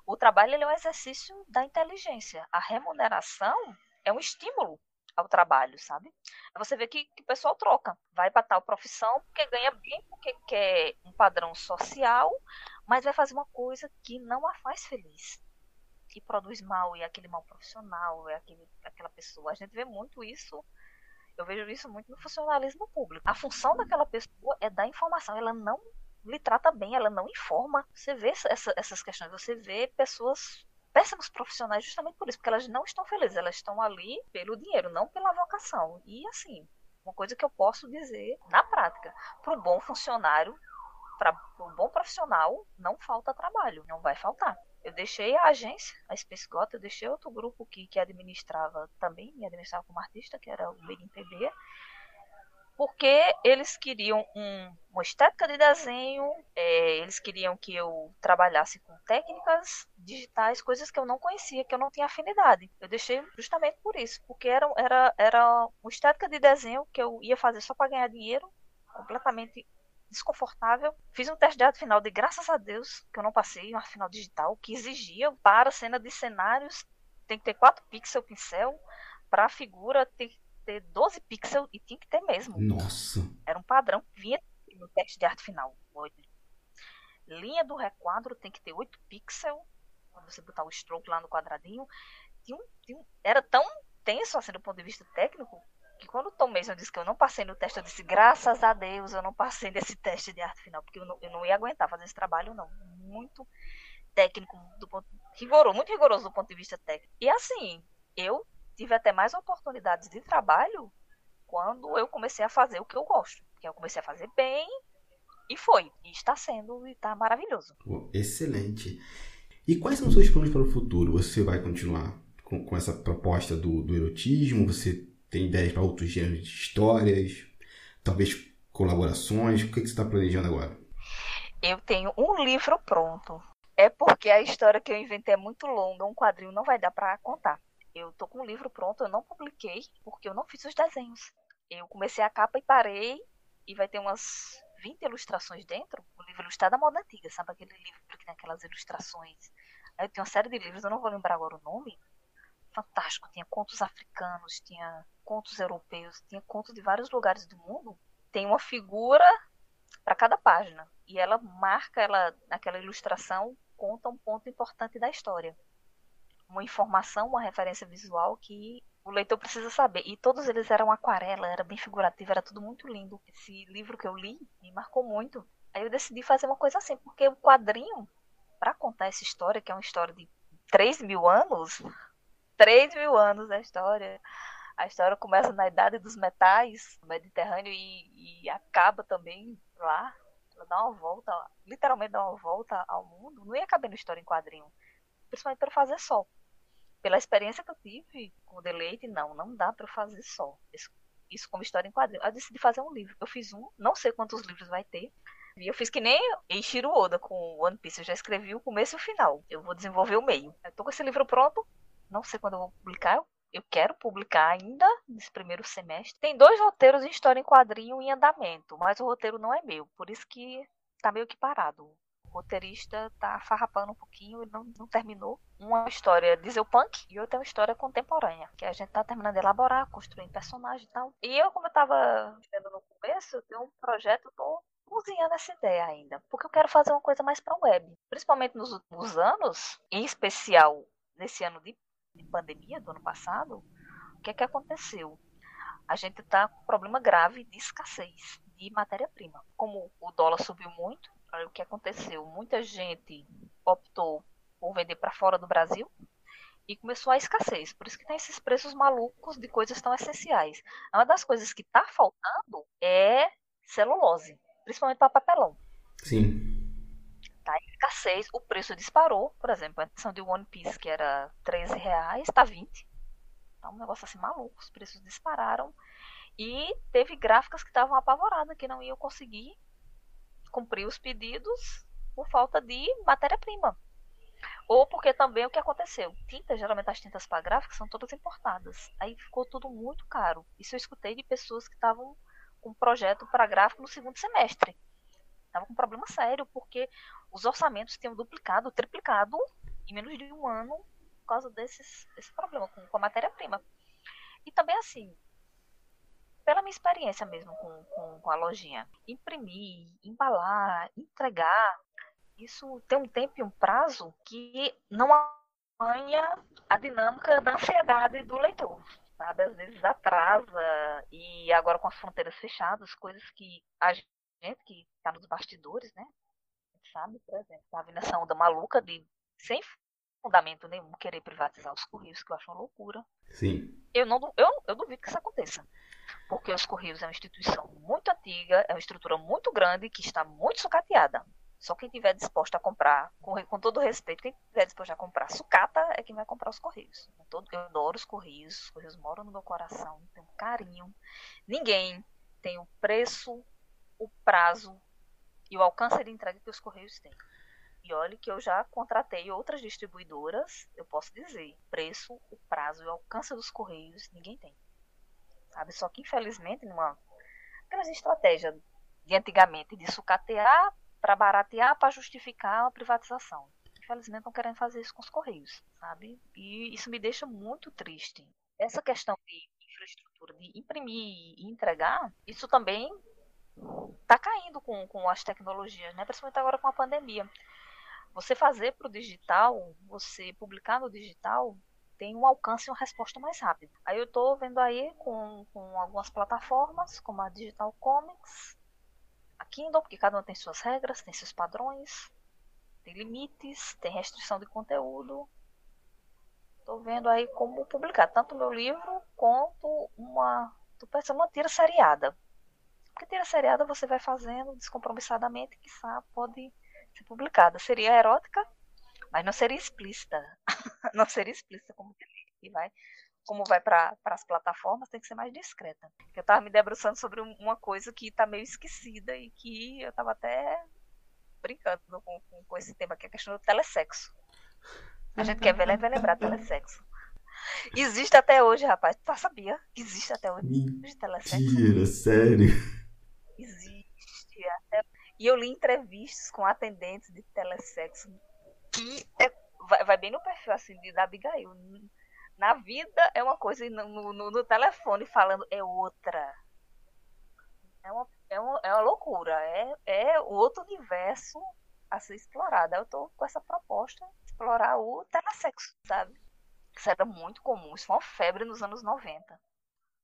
o trabalho é um exercício da inteligência. A remuneração é um estímulo ao trabalho, sabe? Você vê que, que o pessoal troca, vai para tal profissão porque ganha bem, porque quer um padrão social, mas vai fazer uma coisa que não a faz feliz que produz mal e é aquele mal profissional, é aquele, aquela pessoa. A gente vê muito isso, eu vejo isso muito no funcionalismo público. A função daquela pessoa é dar informação, ela não lhe trata bem, ela não informa. Você vê essa, essas questões, você vê pessoas péssimos profissionais justamente por isso, porque elas não estão felizes, elas estão ali pelo dinheiro, não pela vocação. E assim, uma coisa que eu posso dizer na prática, para o bom funcionário, para o bom profissional, não falta trabalho, não vai faltar. Eu deixei a agência, a Space Gota, eu deixei outro grupo que, que administrava também, me administrava como artista, que era o in PB. Porque eles queriam um, uma estética de desenho, é, eles queriam que eu trabalhasse com técnicas digitais, coisas que eu não conhecia, que eu não tinha afinidade. Eu deixei justamente por isso, porque era, era, era uma estética de desenho que eu ia fazer só para ganhar dinheiro, completamente desconfortável. Fiz um teste de arte final de graças a Deus que eu não passei, um arte final digital, que exigia para cena de cenários tem que ter 4 pixels pincel, para a figura tem que ter 12 pixels e tinha que ter mesmo. Nossa. Era um padrão que vinha no teste de arte final. Linha do requadro tem que ter 8 pixels. Quando você botar o stroke lá no quadradinho. Tinha um, tinha um, era tão tenso assim do ponto de vista técnico que quando o Tom Mason disse que eu não passei no teste, eu disse, graças a Deus eu não passei nesse teste de arte final, porque eu não, eu não ia aguentar fazer esse trabalho, não. Muito técnico, do ponto, rigoroso, muito rigoroso do ponto de vista técnico. E assim, eu tive até mais oportunidades de trabalho quando eu comecei a fazer o que eu gosto. Que eu comecei a fazer bem e foi. E está sendo e está maravilhoso. Excelente. E quais são os seus planos para o futuro? Você vai continuar com, com essa proposta do, do erotismo? Você tem ideias para outros gêneros de histórias? Talvez colaborações? O que, que você está planejando agora? Eu tenho um livro pronto. É porque a história que eu inventei é muito longa, um quadrinho não vai dar para contar. Eu tô com um livro pronto, eu não publiquei porque eu não fiz os desenhos. Eu comecei a capa e parei e vai ter umas 20 ilustrações dentro. O livro ilustrado da moda antiga, sabe aquele livro que tem aquelas ilustrações. Aí eu tenho uma série de livros, eu não vou lembrar agora o nome. Fantástico, tinha contos africanos, tinha contos europeus, tinha contos de vários lugares do mundo. Tem uma figura para cada página e ela marca ela naquela ilustração conta um ponto importante da história uma informação, uma referência visual que o leitor precisa saber. E todos eles eram aquarela, era bem figurativo, era tudo muito lindo. Esse livro que eu li me marcou muito. Aí eu decidi fazer uma coisa assim, porque o quadrinho, para contar essa história, que é uma história de 3 mil anos, 3 mil anos a história. A história começa na Idade dos Metais, no Mediterrâneo, e, e acaba também lá. Ela dá uma volta, literalmente dá uma volta ao mundo. Não ia caber na história em quadrinho principalmente para fazer só. Pela experiência que eu tive com o Deleite, não, não dá para fazer só. Isso, isso como história em quadrinho. Eu decidi fazer um livro. Eu fiz um, não sei quantos livros vai ter. E eu fiz que nem Eiichiro Oda com One Piece. Eu já escrevi o começo e o final. Eu vou desenvolver o meio. Eu tô com esse livro pronto. Não sei quando eu vou publicar. Eu quero publicar ainda nesse primeiro semestre. Tem dois roteiros em história em quadrinho em andamento, mas o roteiro não é meu. Por isso que tá meio que parado roteirista tá farrapando um pouquinho e não, não terminou. Uma história dieselpunk e outra é uma história contemporânea, que a gente tá terminando de elaborar, construindo personagem e tal. E eu, como eu tava dizendo no começo, tenho um projeto, tô cozinhando essa ideia ainda, porque eu quero fazer uma coisa mais para web. Principalmente nos últimos anos, em especial nesse ano de, de pandemia do ano passado, o que é que aconteceu? A gente está com um problema grave de escassez de matéria-prima. Como o dólar subiu muito, o que aconteceu? Muita gente optou por vender para fora do Brasil e começou a escassez. Por isso que tem esses preços malucos de coisas tão essenciais. Uma das coisas que está faltando é celulose, principalmente para papelão. Sim. Tá em escassez, o preço disparou. Por exemplo, a edição de One Piece, que era 13 reais, está 20. Tá um negócio assim maluco, os preços dispararam. E teve gráficas que estavam apavoradas, que não iam conseguir cumprir os pedidos por falta de matéria-prima. Ou porque também o que aconteceu? Tinta, geralmente as tintas para gráficos são todas importadas. Aí ficou tudo muito caro. Isso eu escutei de pessoas que estavam com projeto para gráfico no segundo semestre. Estavam com um problema sério, porque os orçamentos tinham duplicado, triplicado em menos de um ano por causa desses, desse problema com, com a matéria-prima. E também assim, pela minha experiência mesmo com, com, com a lojinha. Imprimir, embalar, entregar, isso tem um tempo e um prazo que não acompanha a dinâmica da ansiedade do leitor. Sabe? Às vezes atrasa, e agora com as fronteiras fechadas, coisas que a gente que está nos bastidores, né? Sabe, por exemplo, tá vendo essa onda maluca de sem fundamento nenhum querer privatizar os Correios, que eu acho uma loucura. Sim. Eu, não, eu, eu duvido que isso aconteça porque os Correios é uma instituição muito antiga, é uma estrutura muito grande que está muito sucateada. Só quem tiver disposto a comprar, com, com todo respeito, quem tiver disposto a comprar sucata é quem vai comprar os Correios. Eu adoro os Correios, os Correios moram no meu coração, tenho carinho. Ninguém tem o preço, o prazo e o alcance de entrega que os Correios têm. E olhe que eu já contratei outras distribuidoras, eu posso dizer, preço, o prazo e o alcance dos Correios ninguém tem. Sabe? Só que infelizmente numa grande estratégia de antigamente de sucatear para baratear para justificar a privatização. Infelizmente não querem fazer isso com os Correios, sabe? E isso me deixa muito triste. Essa questão de infraestrutura, de imprimir e entregar, isso também está caindo com, com as tecnologias, né? principalmente agora com a pandemia. Você fazer para o digital, você publicar no digital, tem um alcance e uma resposta mais rápida. Aí eu estou vendo aí com, com algumas plataformas, como a Digital Comics, a Kindle, porque cada uma tem suas regras, tem seus padrões, tem limites, tem restrição de conteúdo. Estou vendo aí como publicar tanto meu livro quanto uma. Tô pensando uma tira seriada. Porque tira seriada você vai fazendo descompromissadamente, que pode ser publicada. Seria erótica, mas não seria explícita. não seria explícita como que vai. Como vai para as plataformas, tem que ser mais discreta. Eu estava me debruçando sobre uma coisa que está meio esquecida e que eu estava até brincando com, com, com esse tema, que é a questão do telessexo. A gente quer ver, vai lembrar telesexo. Existe até hoje, rapaz. Tu sabia que existe até hoje telesexo? Mentira, sério? Existe. Até... E eu li entrevistas com atendentes de telesexo que é... vai, vai, bem no perfil assim de, da Abigail. Na vida é uma coisa e no, no, no telefone falando é outra. É uma, é uma, é uma loucura. É, é outro universo a ser explorado. Eu tô com essa proposta explorar o telesexo, sabe? Isso era muito comum, isso foi uma febre nos anos 90.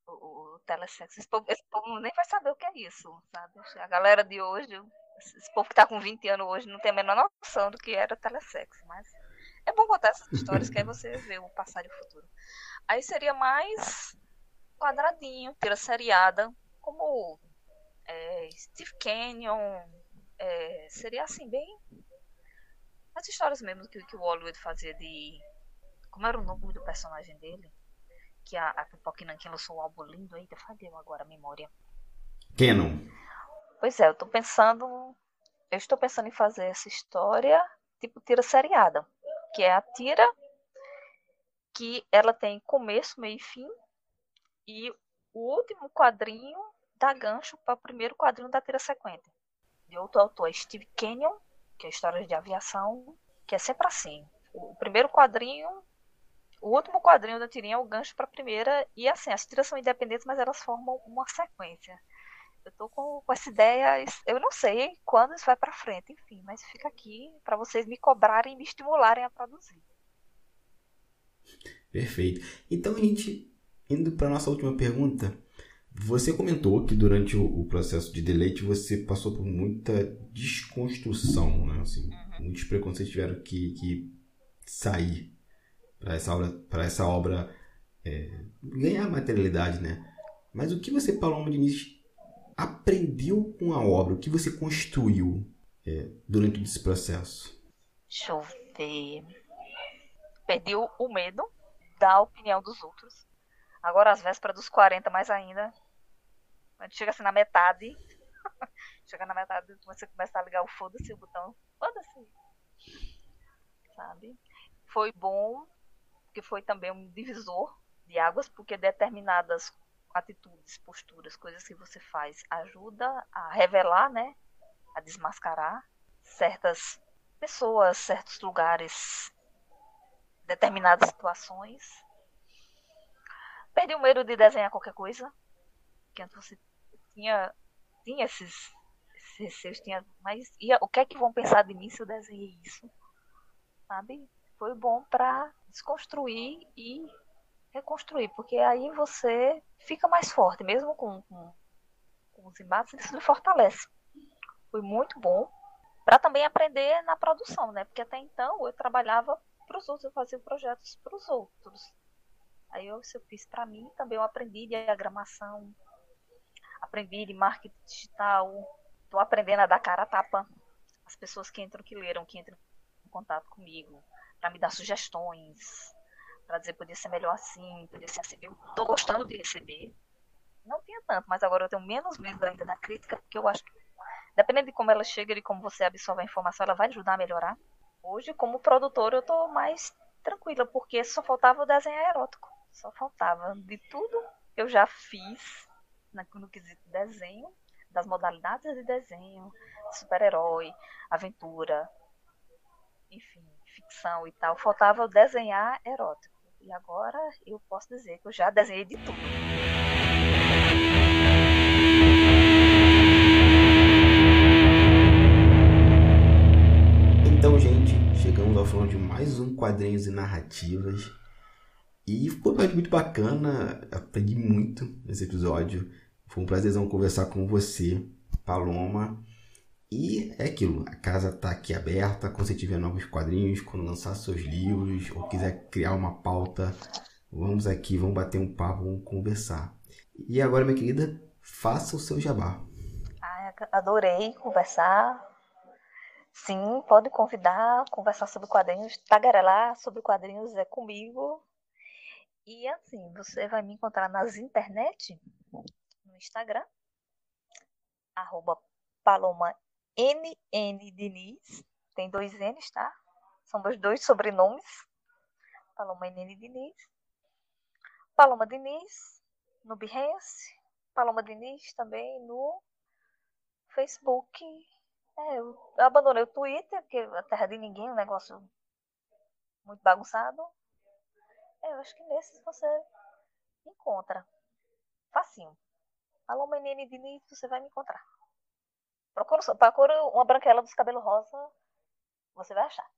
O, o telesexo. Esse povo, esse povo, nem vai saber o que é isso, sabe? A galera de hoje, esse povo que tá com 20 anos hoje, não tem a menor noção do que era telesexo, mas é bom contar essas histórias que aí você vê o passado e o futuro. Aí seria mais quadradinho, tira seriada, como é, Steve Canyon, é, seria assim, bem as histórias mesmo que, que o Hollywood fazia de. Como era o nome do personagem dele? Que a, a Pipoca Nankin lançou um álbum lindo. Eita, fadeu agora a memória. Canon. Pois é, eu tô pensando. Eu estou pensando em fazer essa história tipo tira seriada. Que é a tira que ela tem começo, meio e fim. E o último quadrinho dá gancho para o primeiro quadrinho da tira sequente. De outro autor, Steve Canyon, que é história de aviação, que é sempre assim. O primeiro quadrinho, o último quadrinho da tirinha é o gancho para a primeira, e assim, as tiras são independentes, mas elas formam uma sequência. Eu tô com, com essa ideia, eu não sei quando isso vai para frente, enfim, mas fica aqui para vocês me cobrarem e me estimularem a produzir. Perfeito. Então a gente indo para nossa última pergunta, você comentou que durante o, o, processo de deleite você passou por muita desconstrução, né? Assim, uhum. Muitos preconceitos tiveram que, que sair para essa obra, para essa obra é, ganhar materialidade, né? Mas o que você, Paloma Diniz, aprendeu com a obra? O que você construiu é, durante esse processo? Deixa eu ver. Perdi o medo da opinião dos outros. Agora, às vésperas dos 40, mais ainda, quando chega assim na metade, chega na metade, você começa a ligar o foda-se, o botão, foda-se. Sabe? Foi bom, porque foi também um divisor de águas, porque determinadas atitudes, posturas, coisas que você faz ajuda a revelar, né? A desmascarar certas pessoas, certos lugares, determinadas situações. Perdi o medo de desenhar qualquer coisa, que antes você tinha, tinha esses, esses receios, tinha, mas o que é que vão pensar de mim se eu desenhei isso? Sabe? Foi bom para desconstruir e reconstruir, porque aí você fica mais forte, mesmo com, com, com os embates, isso lhe fortalece. Foi muito bom para também aprender na produção, né? Porque até então eu trabalhava para os outros, eu fazia projetos para os outros. Aí eu, eu fiz para mim, também eu aprendi diagramação, aprendi de marketing digital, estou aprendendo a dar cara a tapa. As pessoas que entram, que leram, que entram em contato comigo, para me dar sugestões, para dizer podia ser melhor assim, podia ser assim. Eu estou gostando de receber, não tinha tanto, mas agora eu tenho menos medo ainda da crítica, porque eu acho que, dependendo de como ela chega e como você absorve a informação, ela vai ajudar a melhorar. Hoje, como produtor, eu tô mais tranquila, porque só faltava o desenho erótico. Só faltava de tudo eu já fiz no quesito desenho, das modalidades de desenho, super-herói, aventura, enfim, ficção e tal. Faltava desenhar erótico. E agora eu posso dizer que eu já desenhei de tudo. Então, gente, chegamos ao final de mais um Quadrinhos e Narrativas. E foi muito bacana, aprendi muito nesse episódio. Foi um prazerzão conversar com você, Paloma. E é aquilo, a casa está aqui aberta, quando você tiver novos quadrinhos, quando lançar seus livros, ou quiser criar uma pauta, vamos aqui, vamos bater um papo, vamos conversar. E agora, minha querida, faça o seu jabá. Ai, adorei conversar. Sim, pode convidar, conversar sobre quadrinhos, tagarelar sobre quadrinhos é comigo. E assim, você vai me encontrar nas internet, no Instagram, arroba Paloma NN Diniz, tem dois N's, tá? São meus dois sobrenomes. Paloma NN Diniz. Paloma Diniz no Behance. Paloma Diniz também no Facebook. É, eu abandonei o Twitter, porque a terra de ninguém, um negócio muito bagunçado. É, eu acho que nesses você encontra. Facinho. Paloma NN Diniz, você vai me encontrar. Procura, procura uma branquela dos cabelos rosa, você vai achar.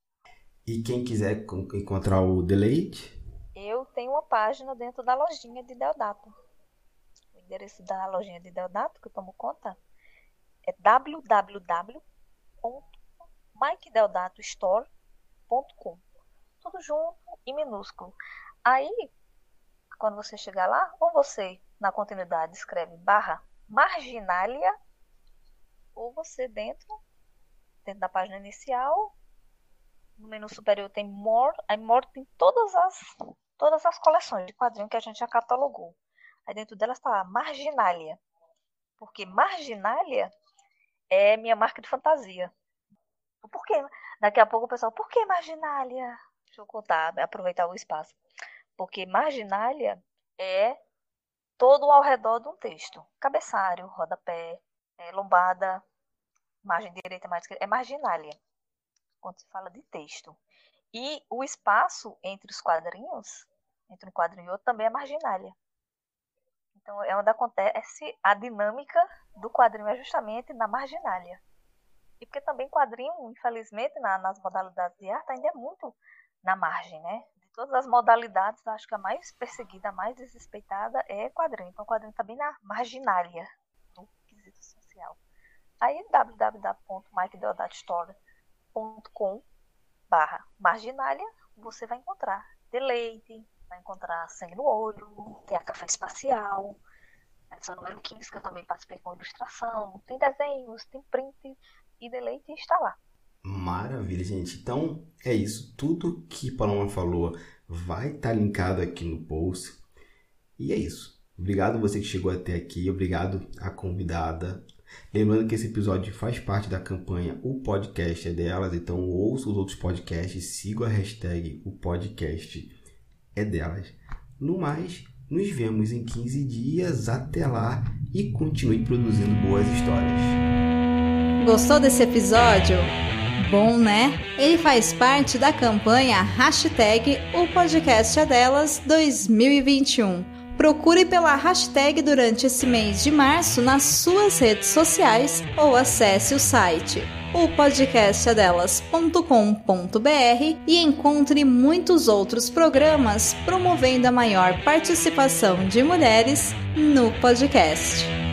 E quem quiser encontrar o Deleite? Eu tenho uma página dentro da lojinha de Deodato. O endereço da lojinha de Deodato, que eu tomo conta, é www.mikedeodatostore.com. Tudo junto e minúsculo. Aí, quando você chegar lá, ou você, na continuidade, escreve barra marginalia ou você dentro, dentro da página inicial, no menu superior tem More, aí More tem todas as, todas as coleções de quadrinhos que a gente já catalogou. Aí dentro delas está Marginalia, porque Marginalia é minha marca de fantasia. Por quê? Daqui a pouco o pessoal, por que Marginalia? Deixa eu contar, aproveitar o espaço. Porque Marginalia é todo ao redor de um texto. Cabeçário, rodapé, é, lombada, margem direita, margem esquerda, é marginália, quando se fala de texto. E o espaço entre os quadrinhos, entre um quadrinho e outro, também é marginália. Então, é onde acontece a dinâmica do quadrinho, é justamente na marginália. E porque também quadrinho, infelizmente, na, nas modalidades de arte, ainda é muito na margem, né? De todas as modalidades, acho que a mais perseguida, a mais desrespeitada é quadrinho. Então, quadrinho está bem na marginália social. Aí www.mikedeodatstore.com barra marginália, você vai encontrar deleite, vai encontrar sangue no olho, tem a café espacial, essa número 15 que eu também participei com ilustração, tem desenhos, tem print e deleite está lá. Maravilha, gente. Então é isso. Tudo que Paloma falou vai estar tá linkado aqui no post. E é isso. Obrigado você que chegou até aqui. Obrigado a convidada. Lembrando que esse episódio faz parte da campanha O Podcast é Delas, então ouça os outros podcasts, siga a hashtag O Podcast é Delas. No mais, nos vemos em 15 dias. Até lá e continue produzindo boas histórias. Gostou desse episódio? Bom, né? Ele faz parte da campanha hashtag O Podcast é Delas 2021 Procure pela hashtag durante esse mês de março nas suas redes sociais ou acesse o site o podcastadelas.com.br e encontre muitos outros programas promovendo a maior participação de mulheres no podcast.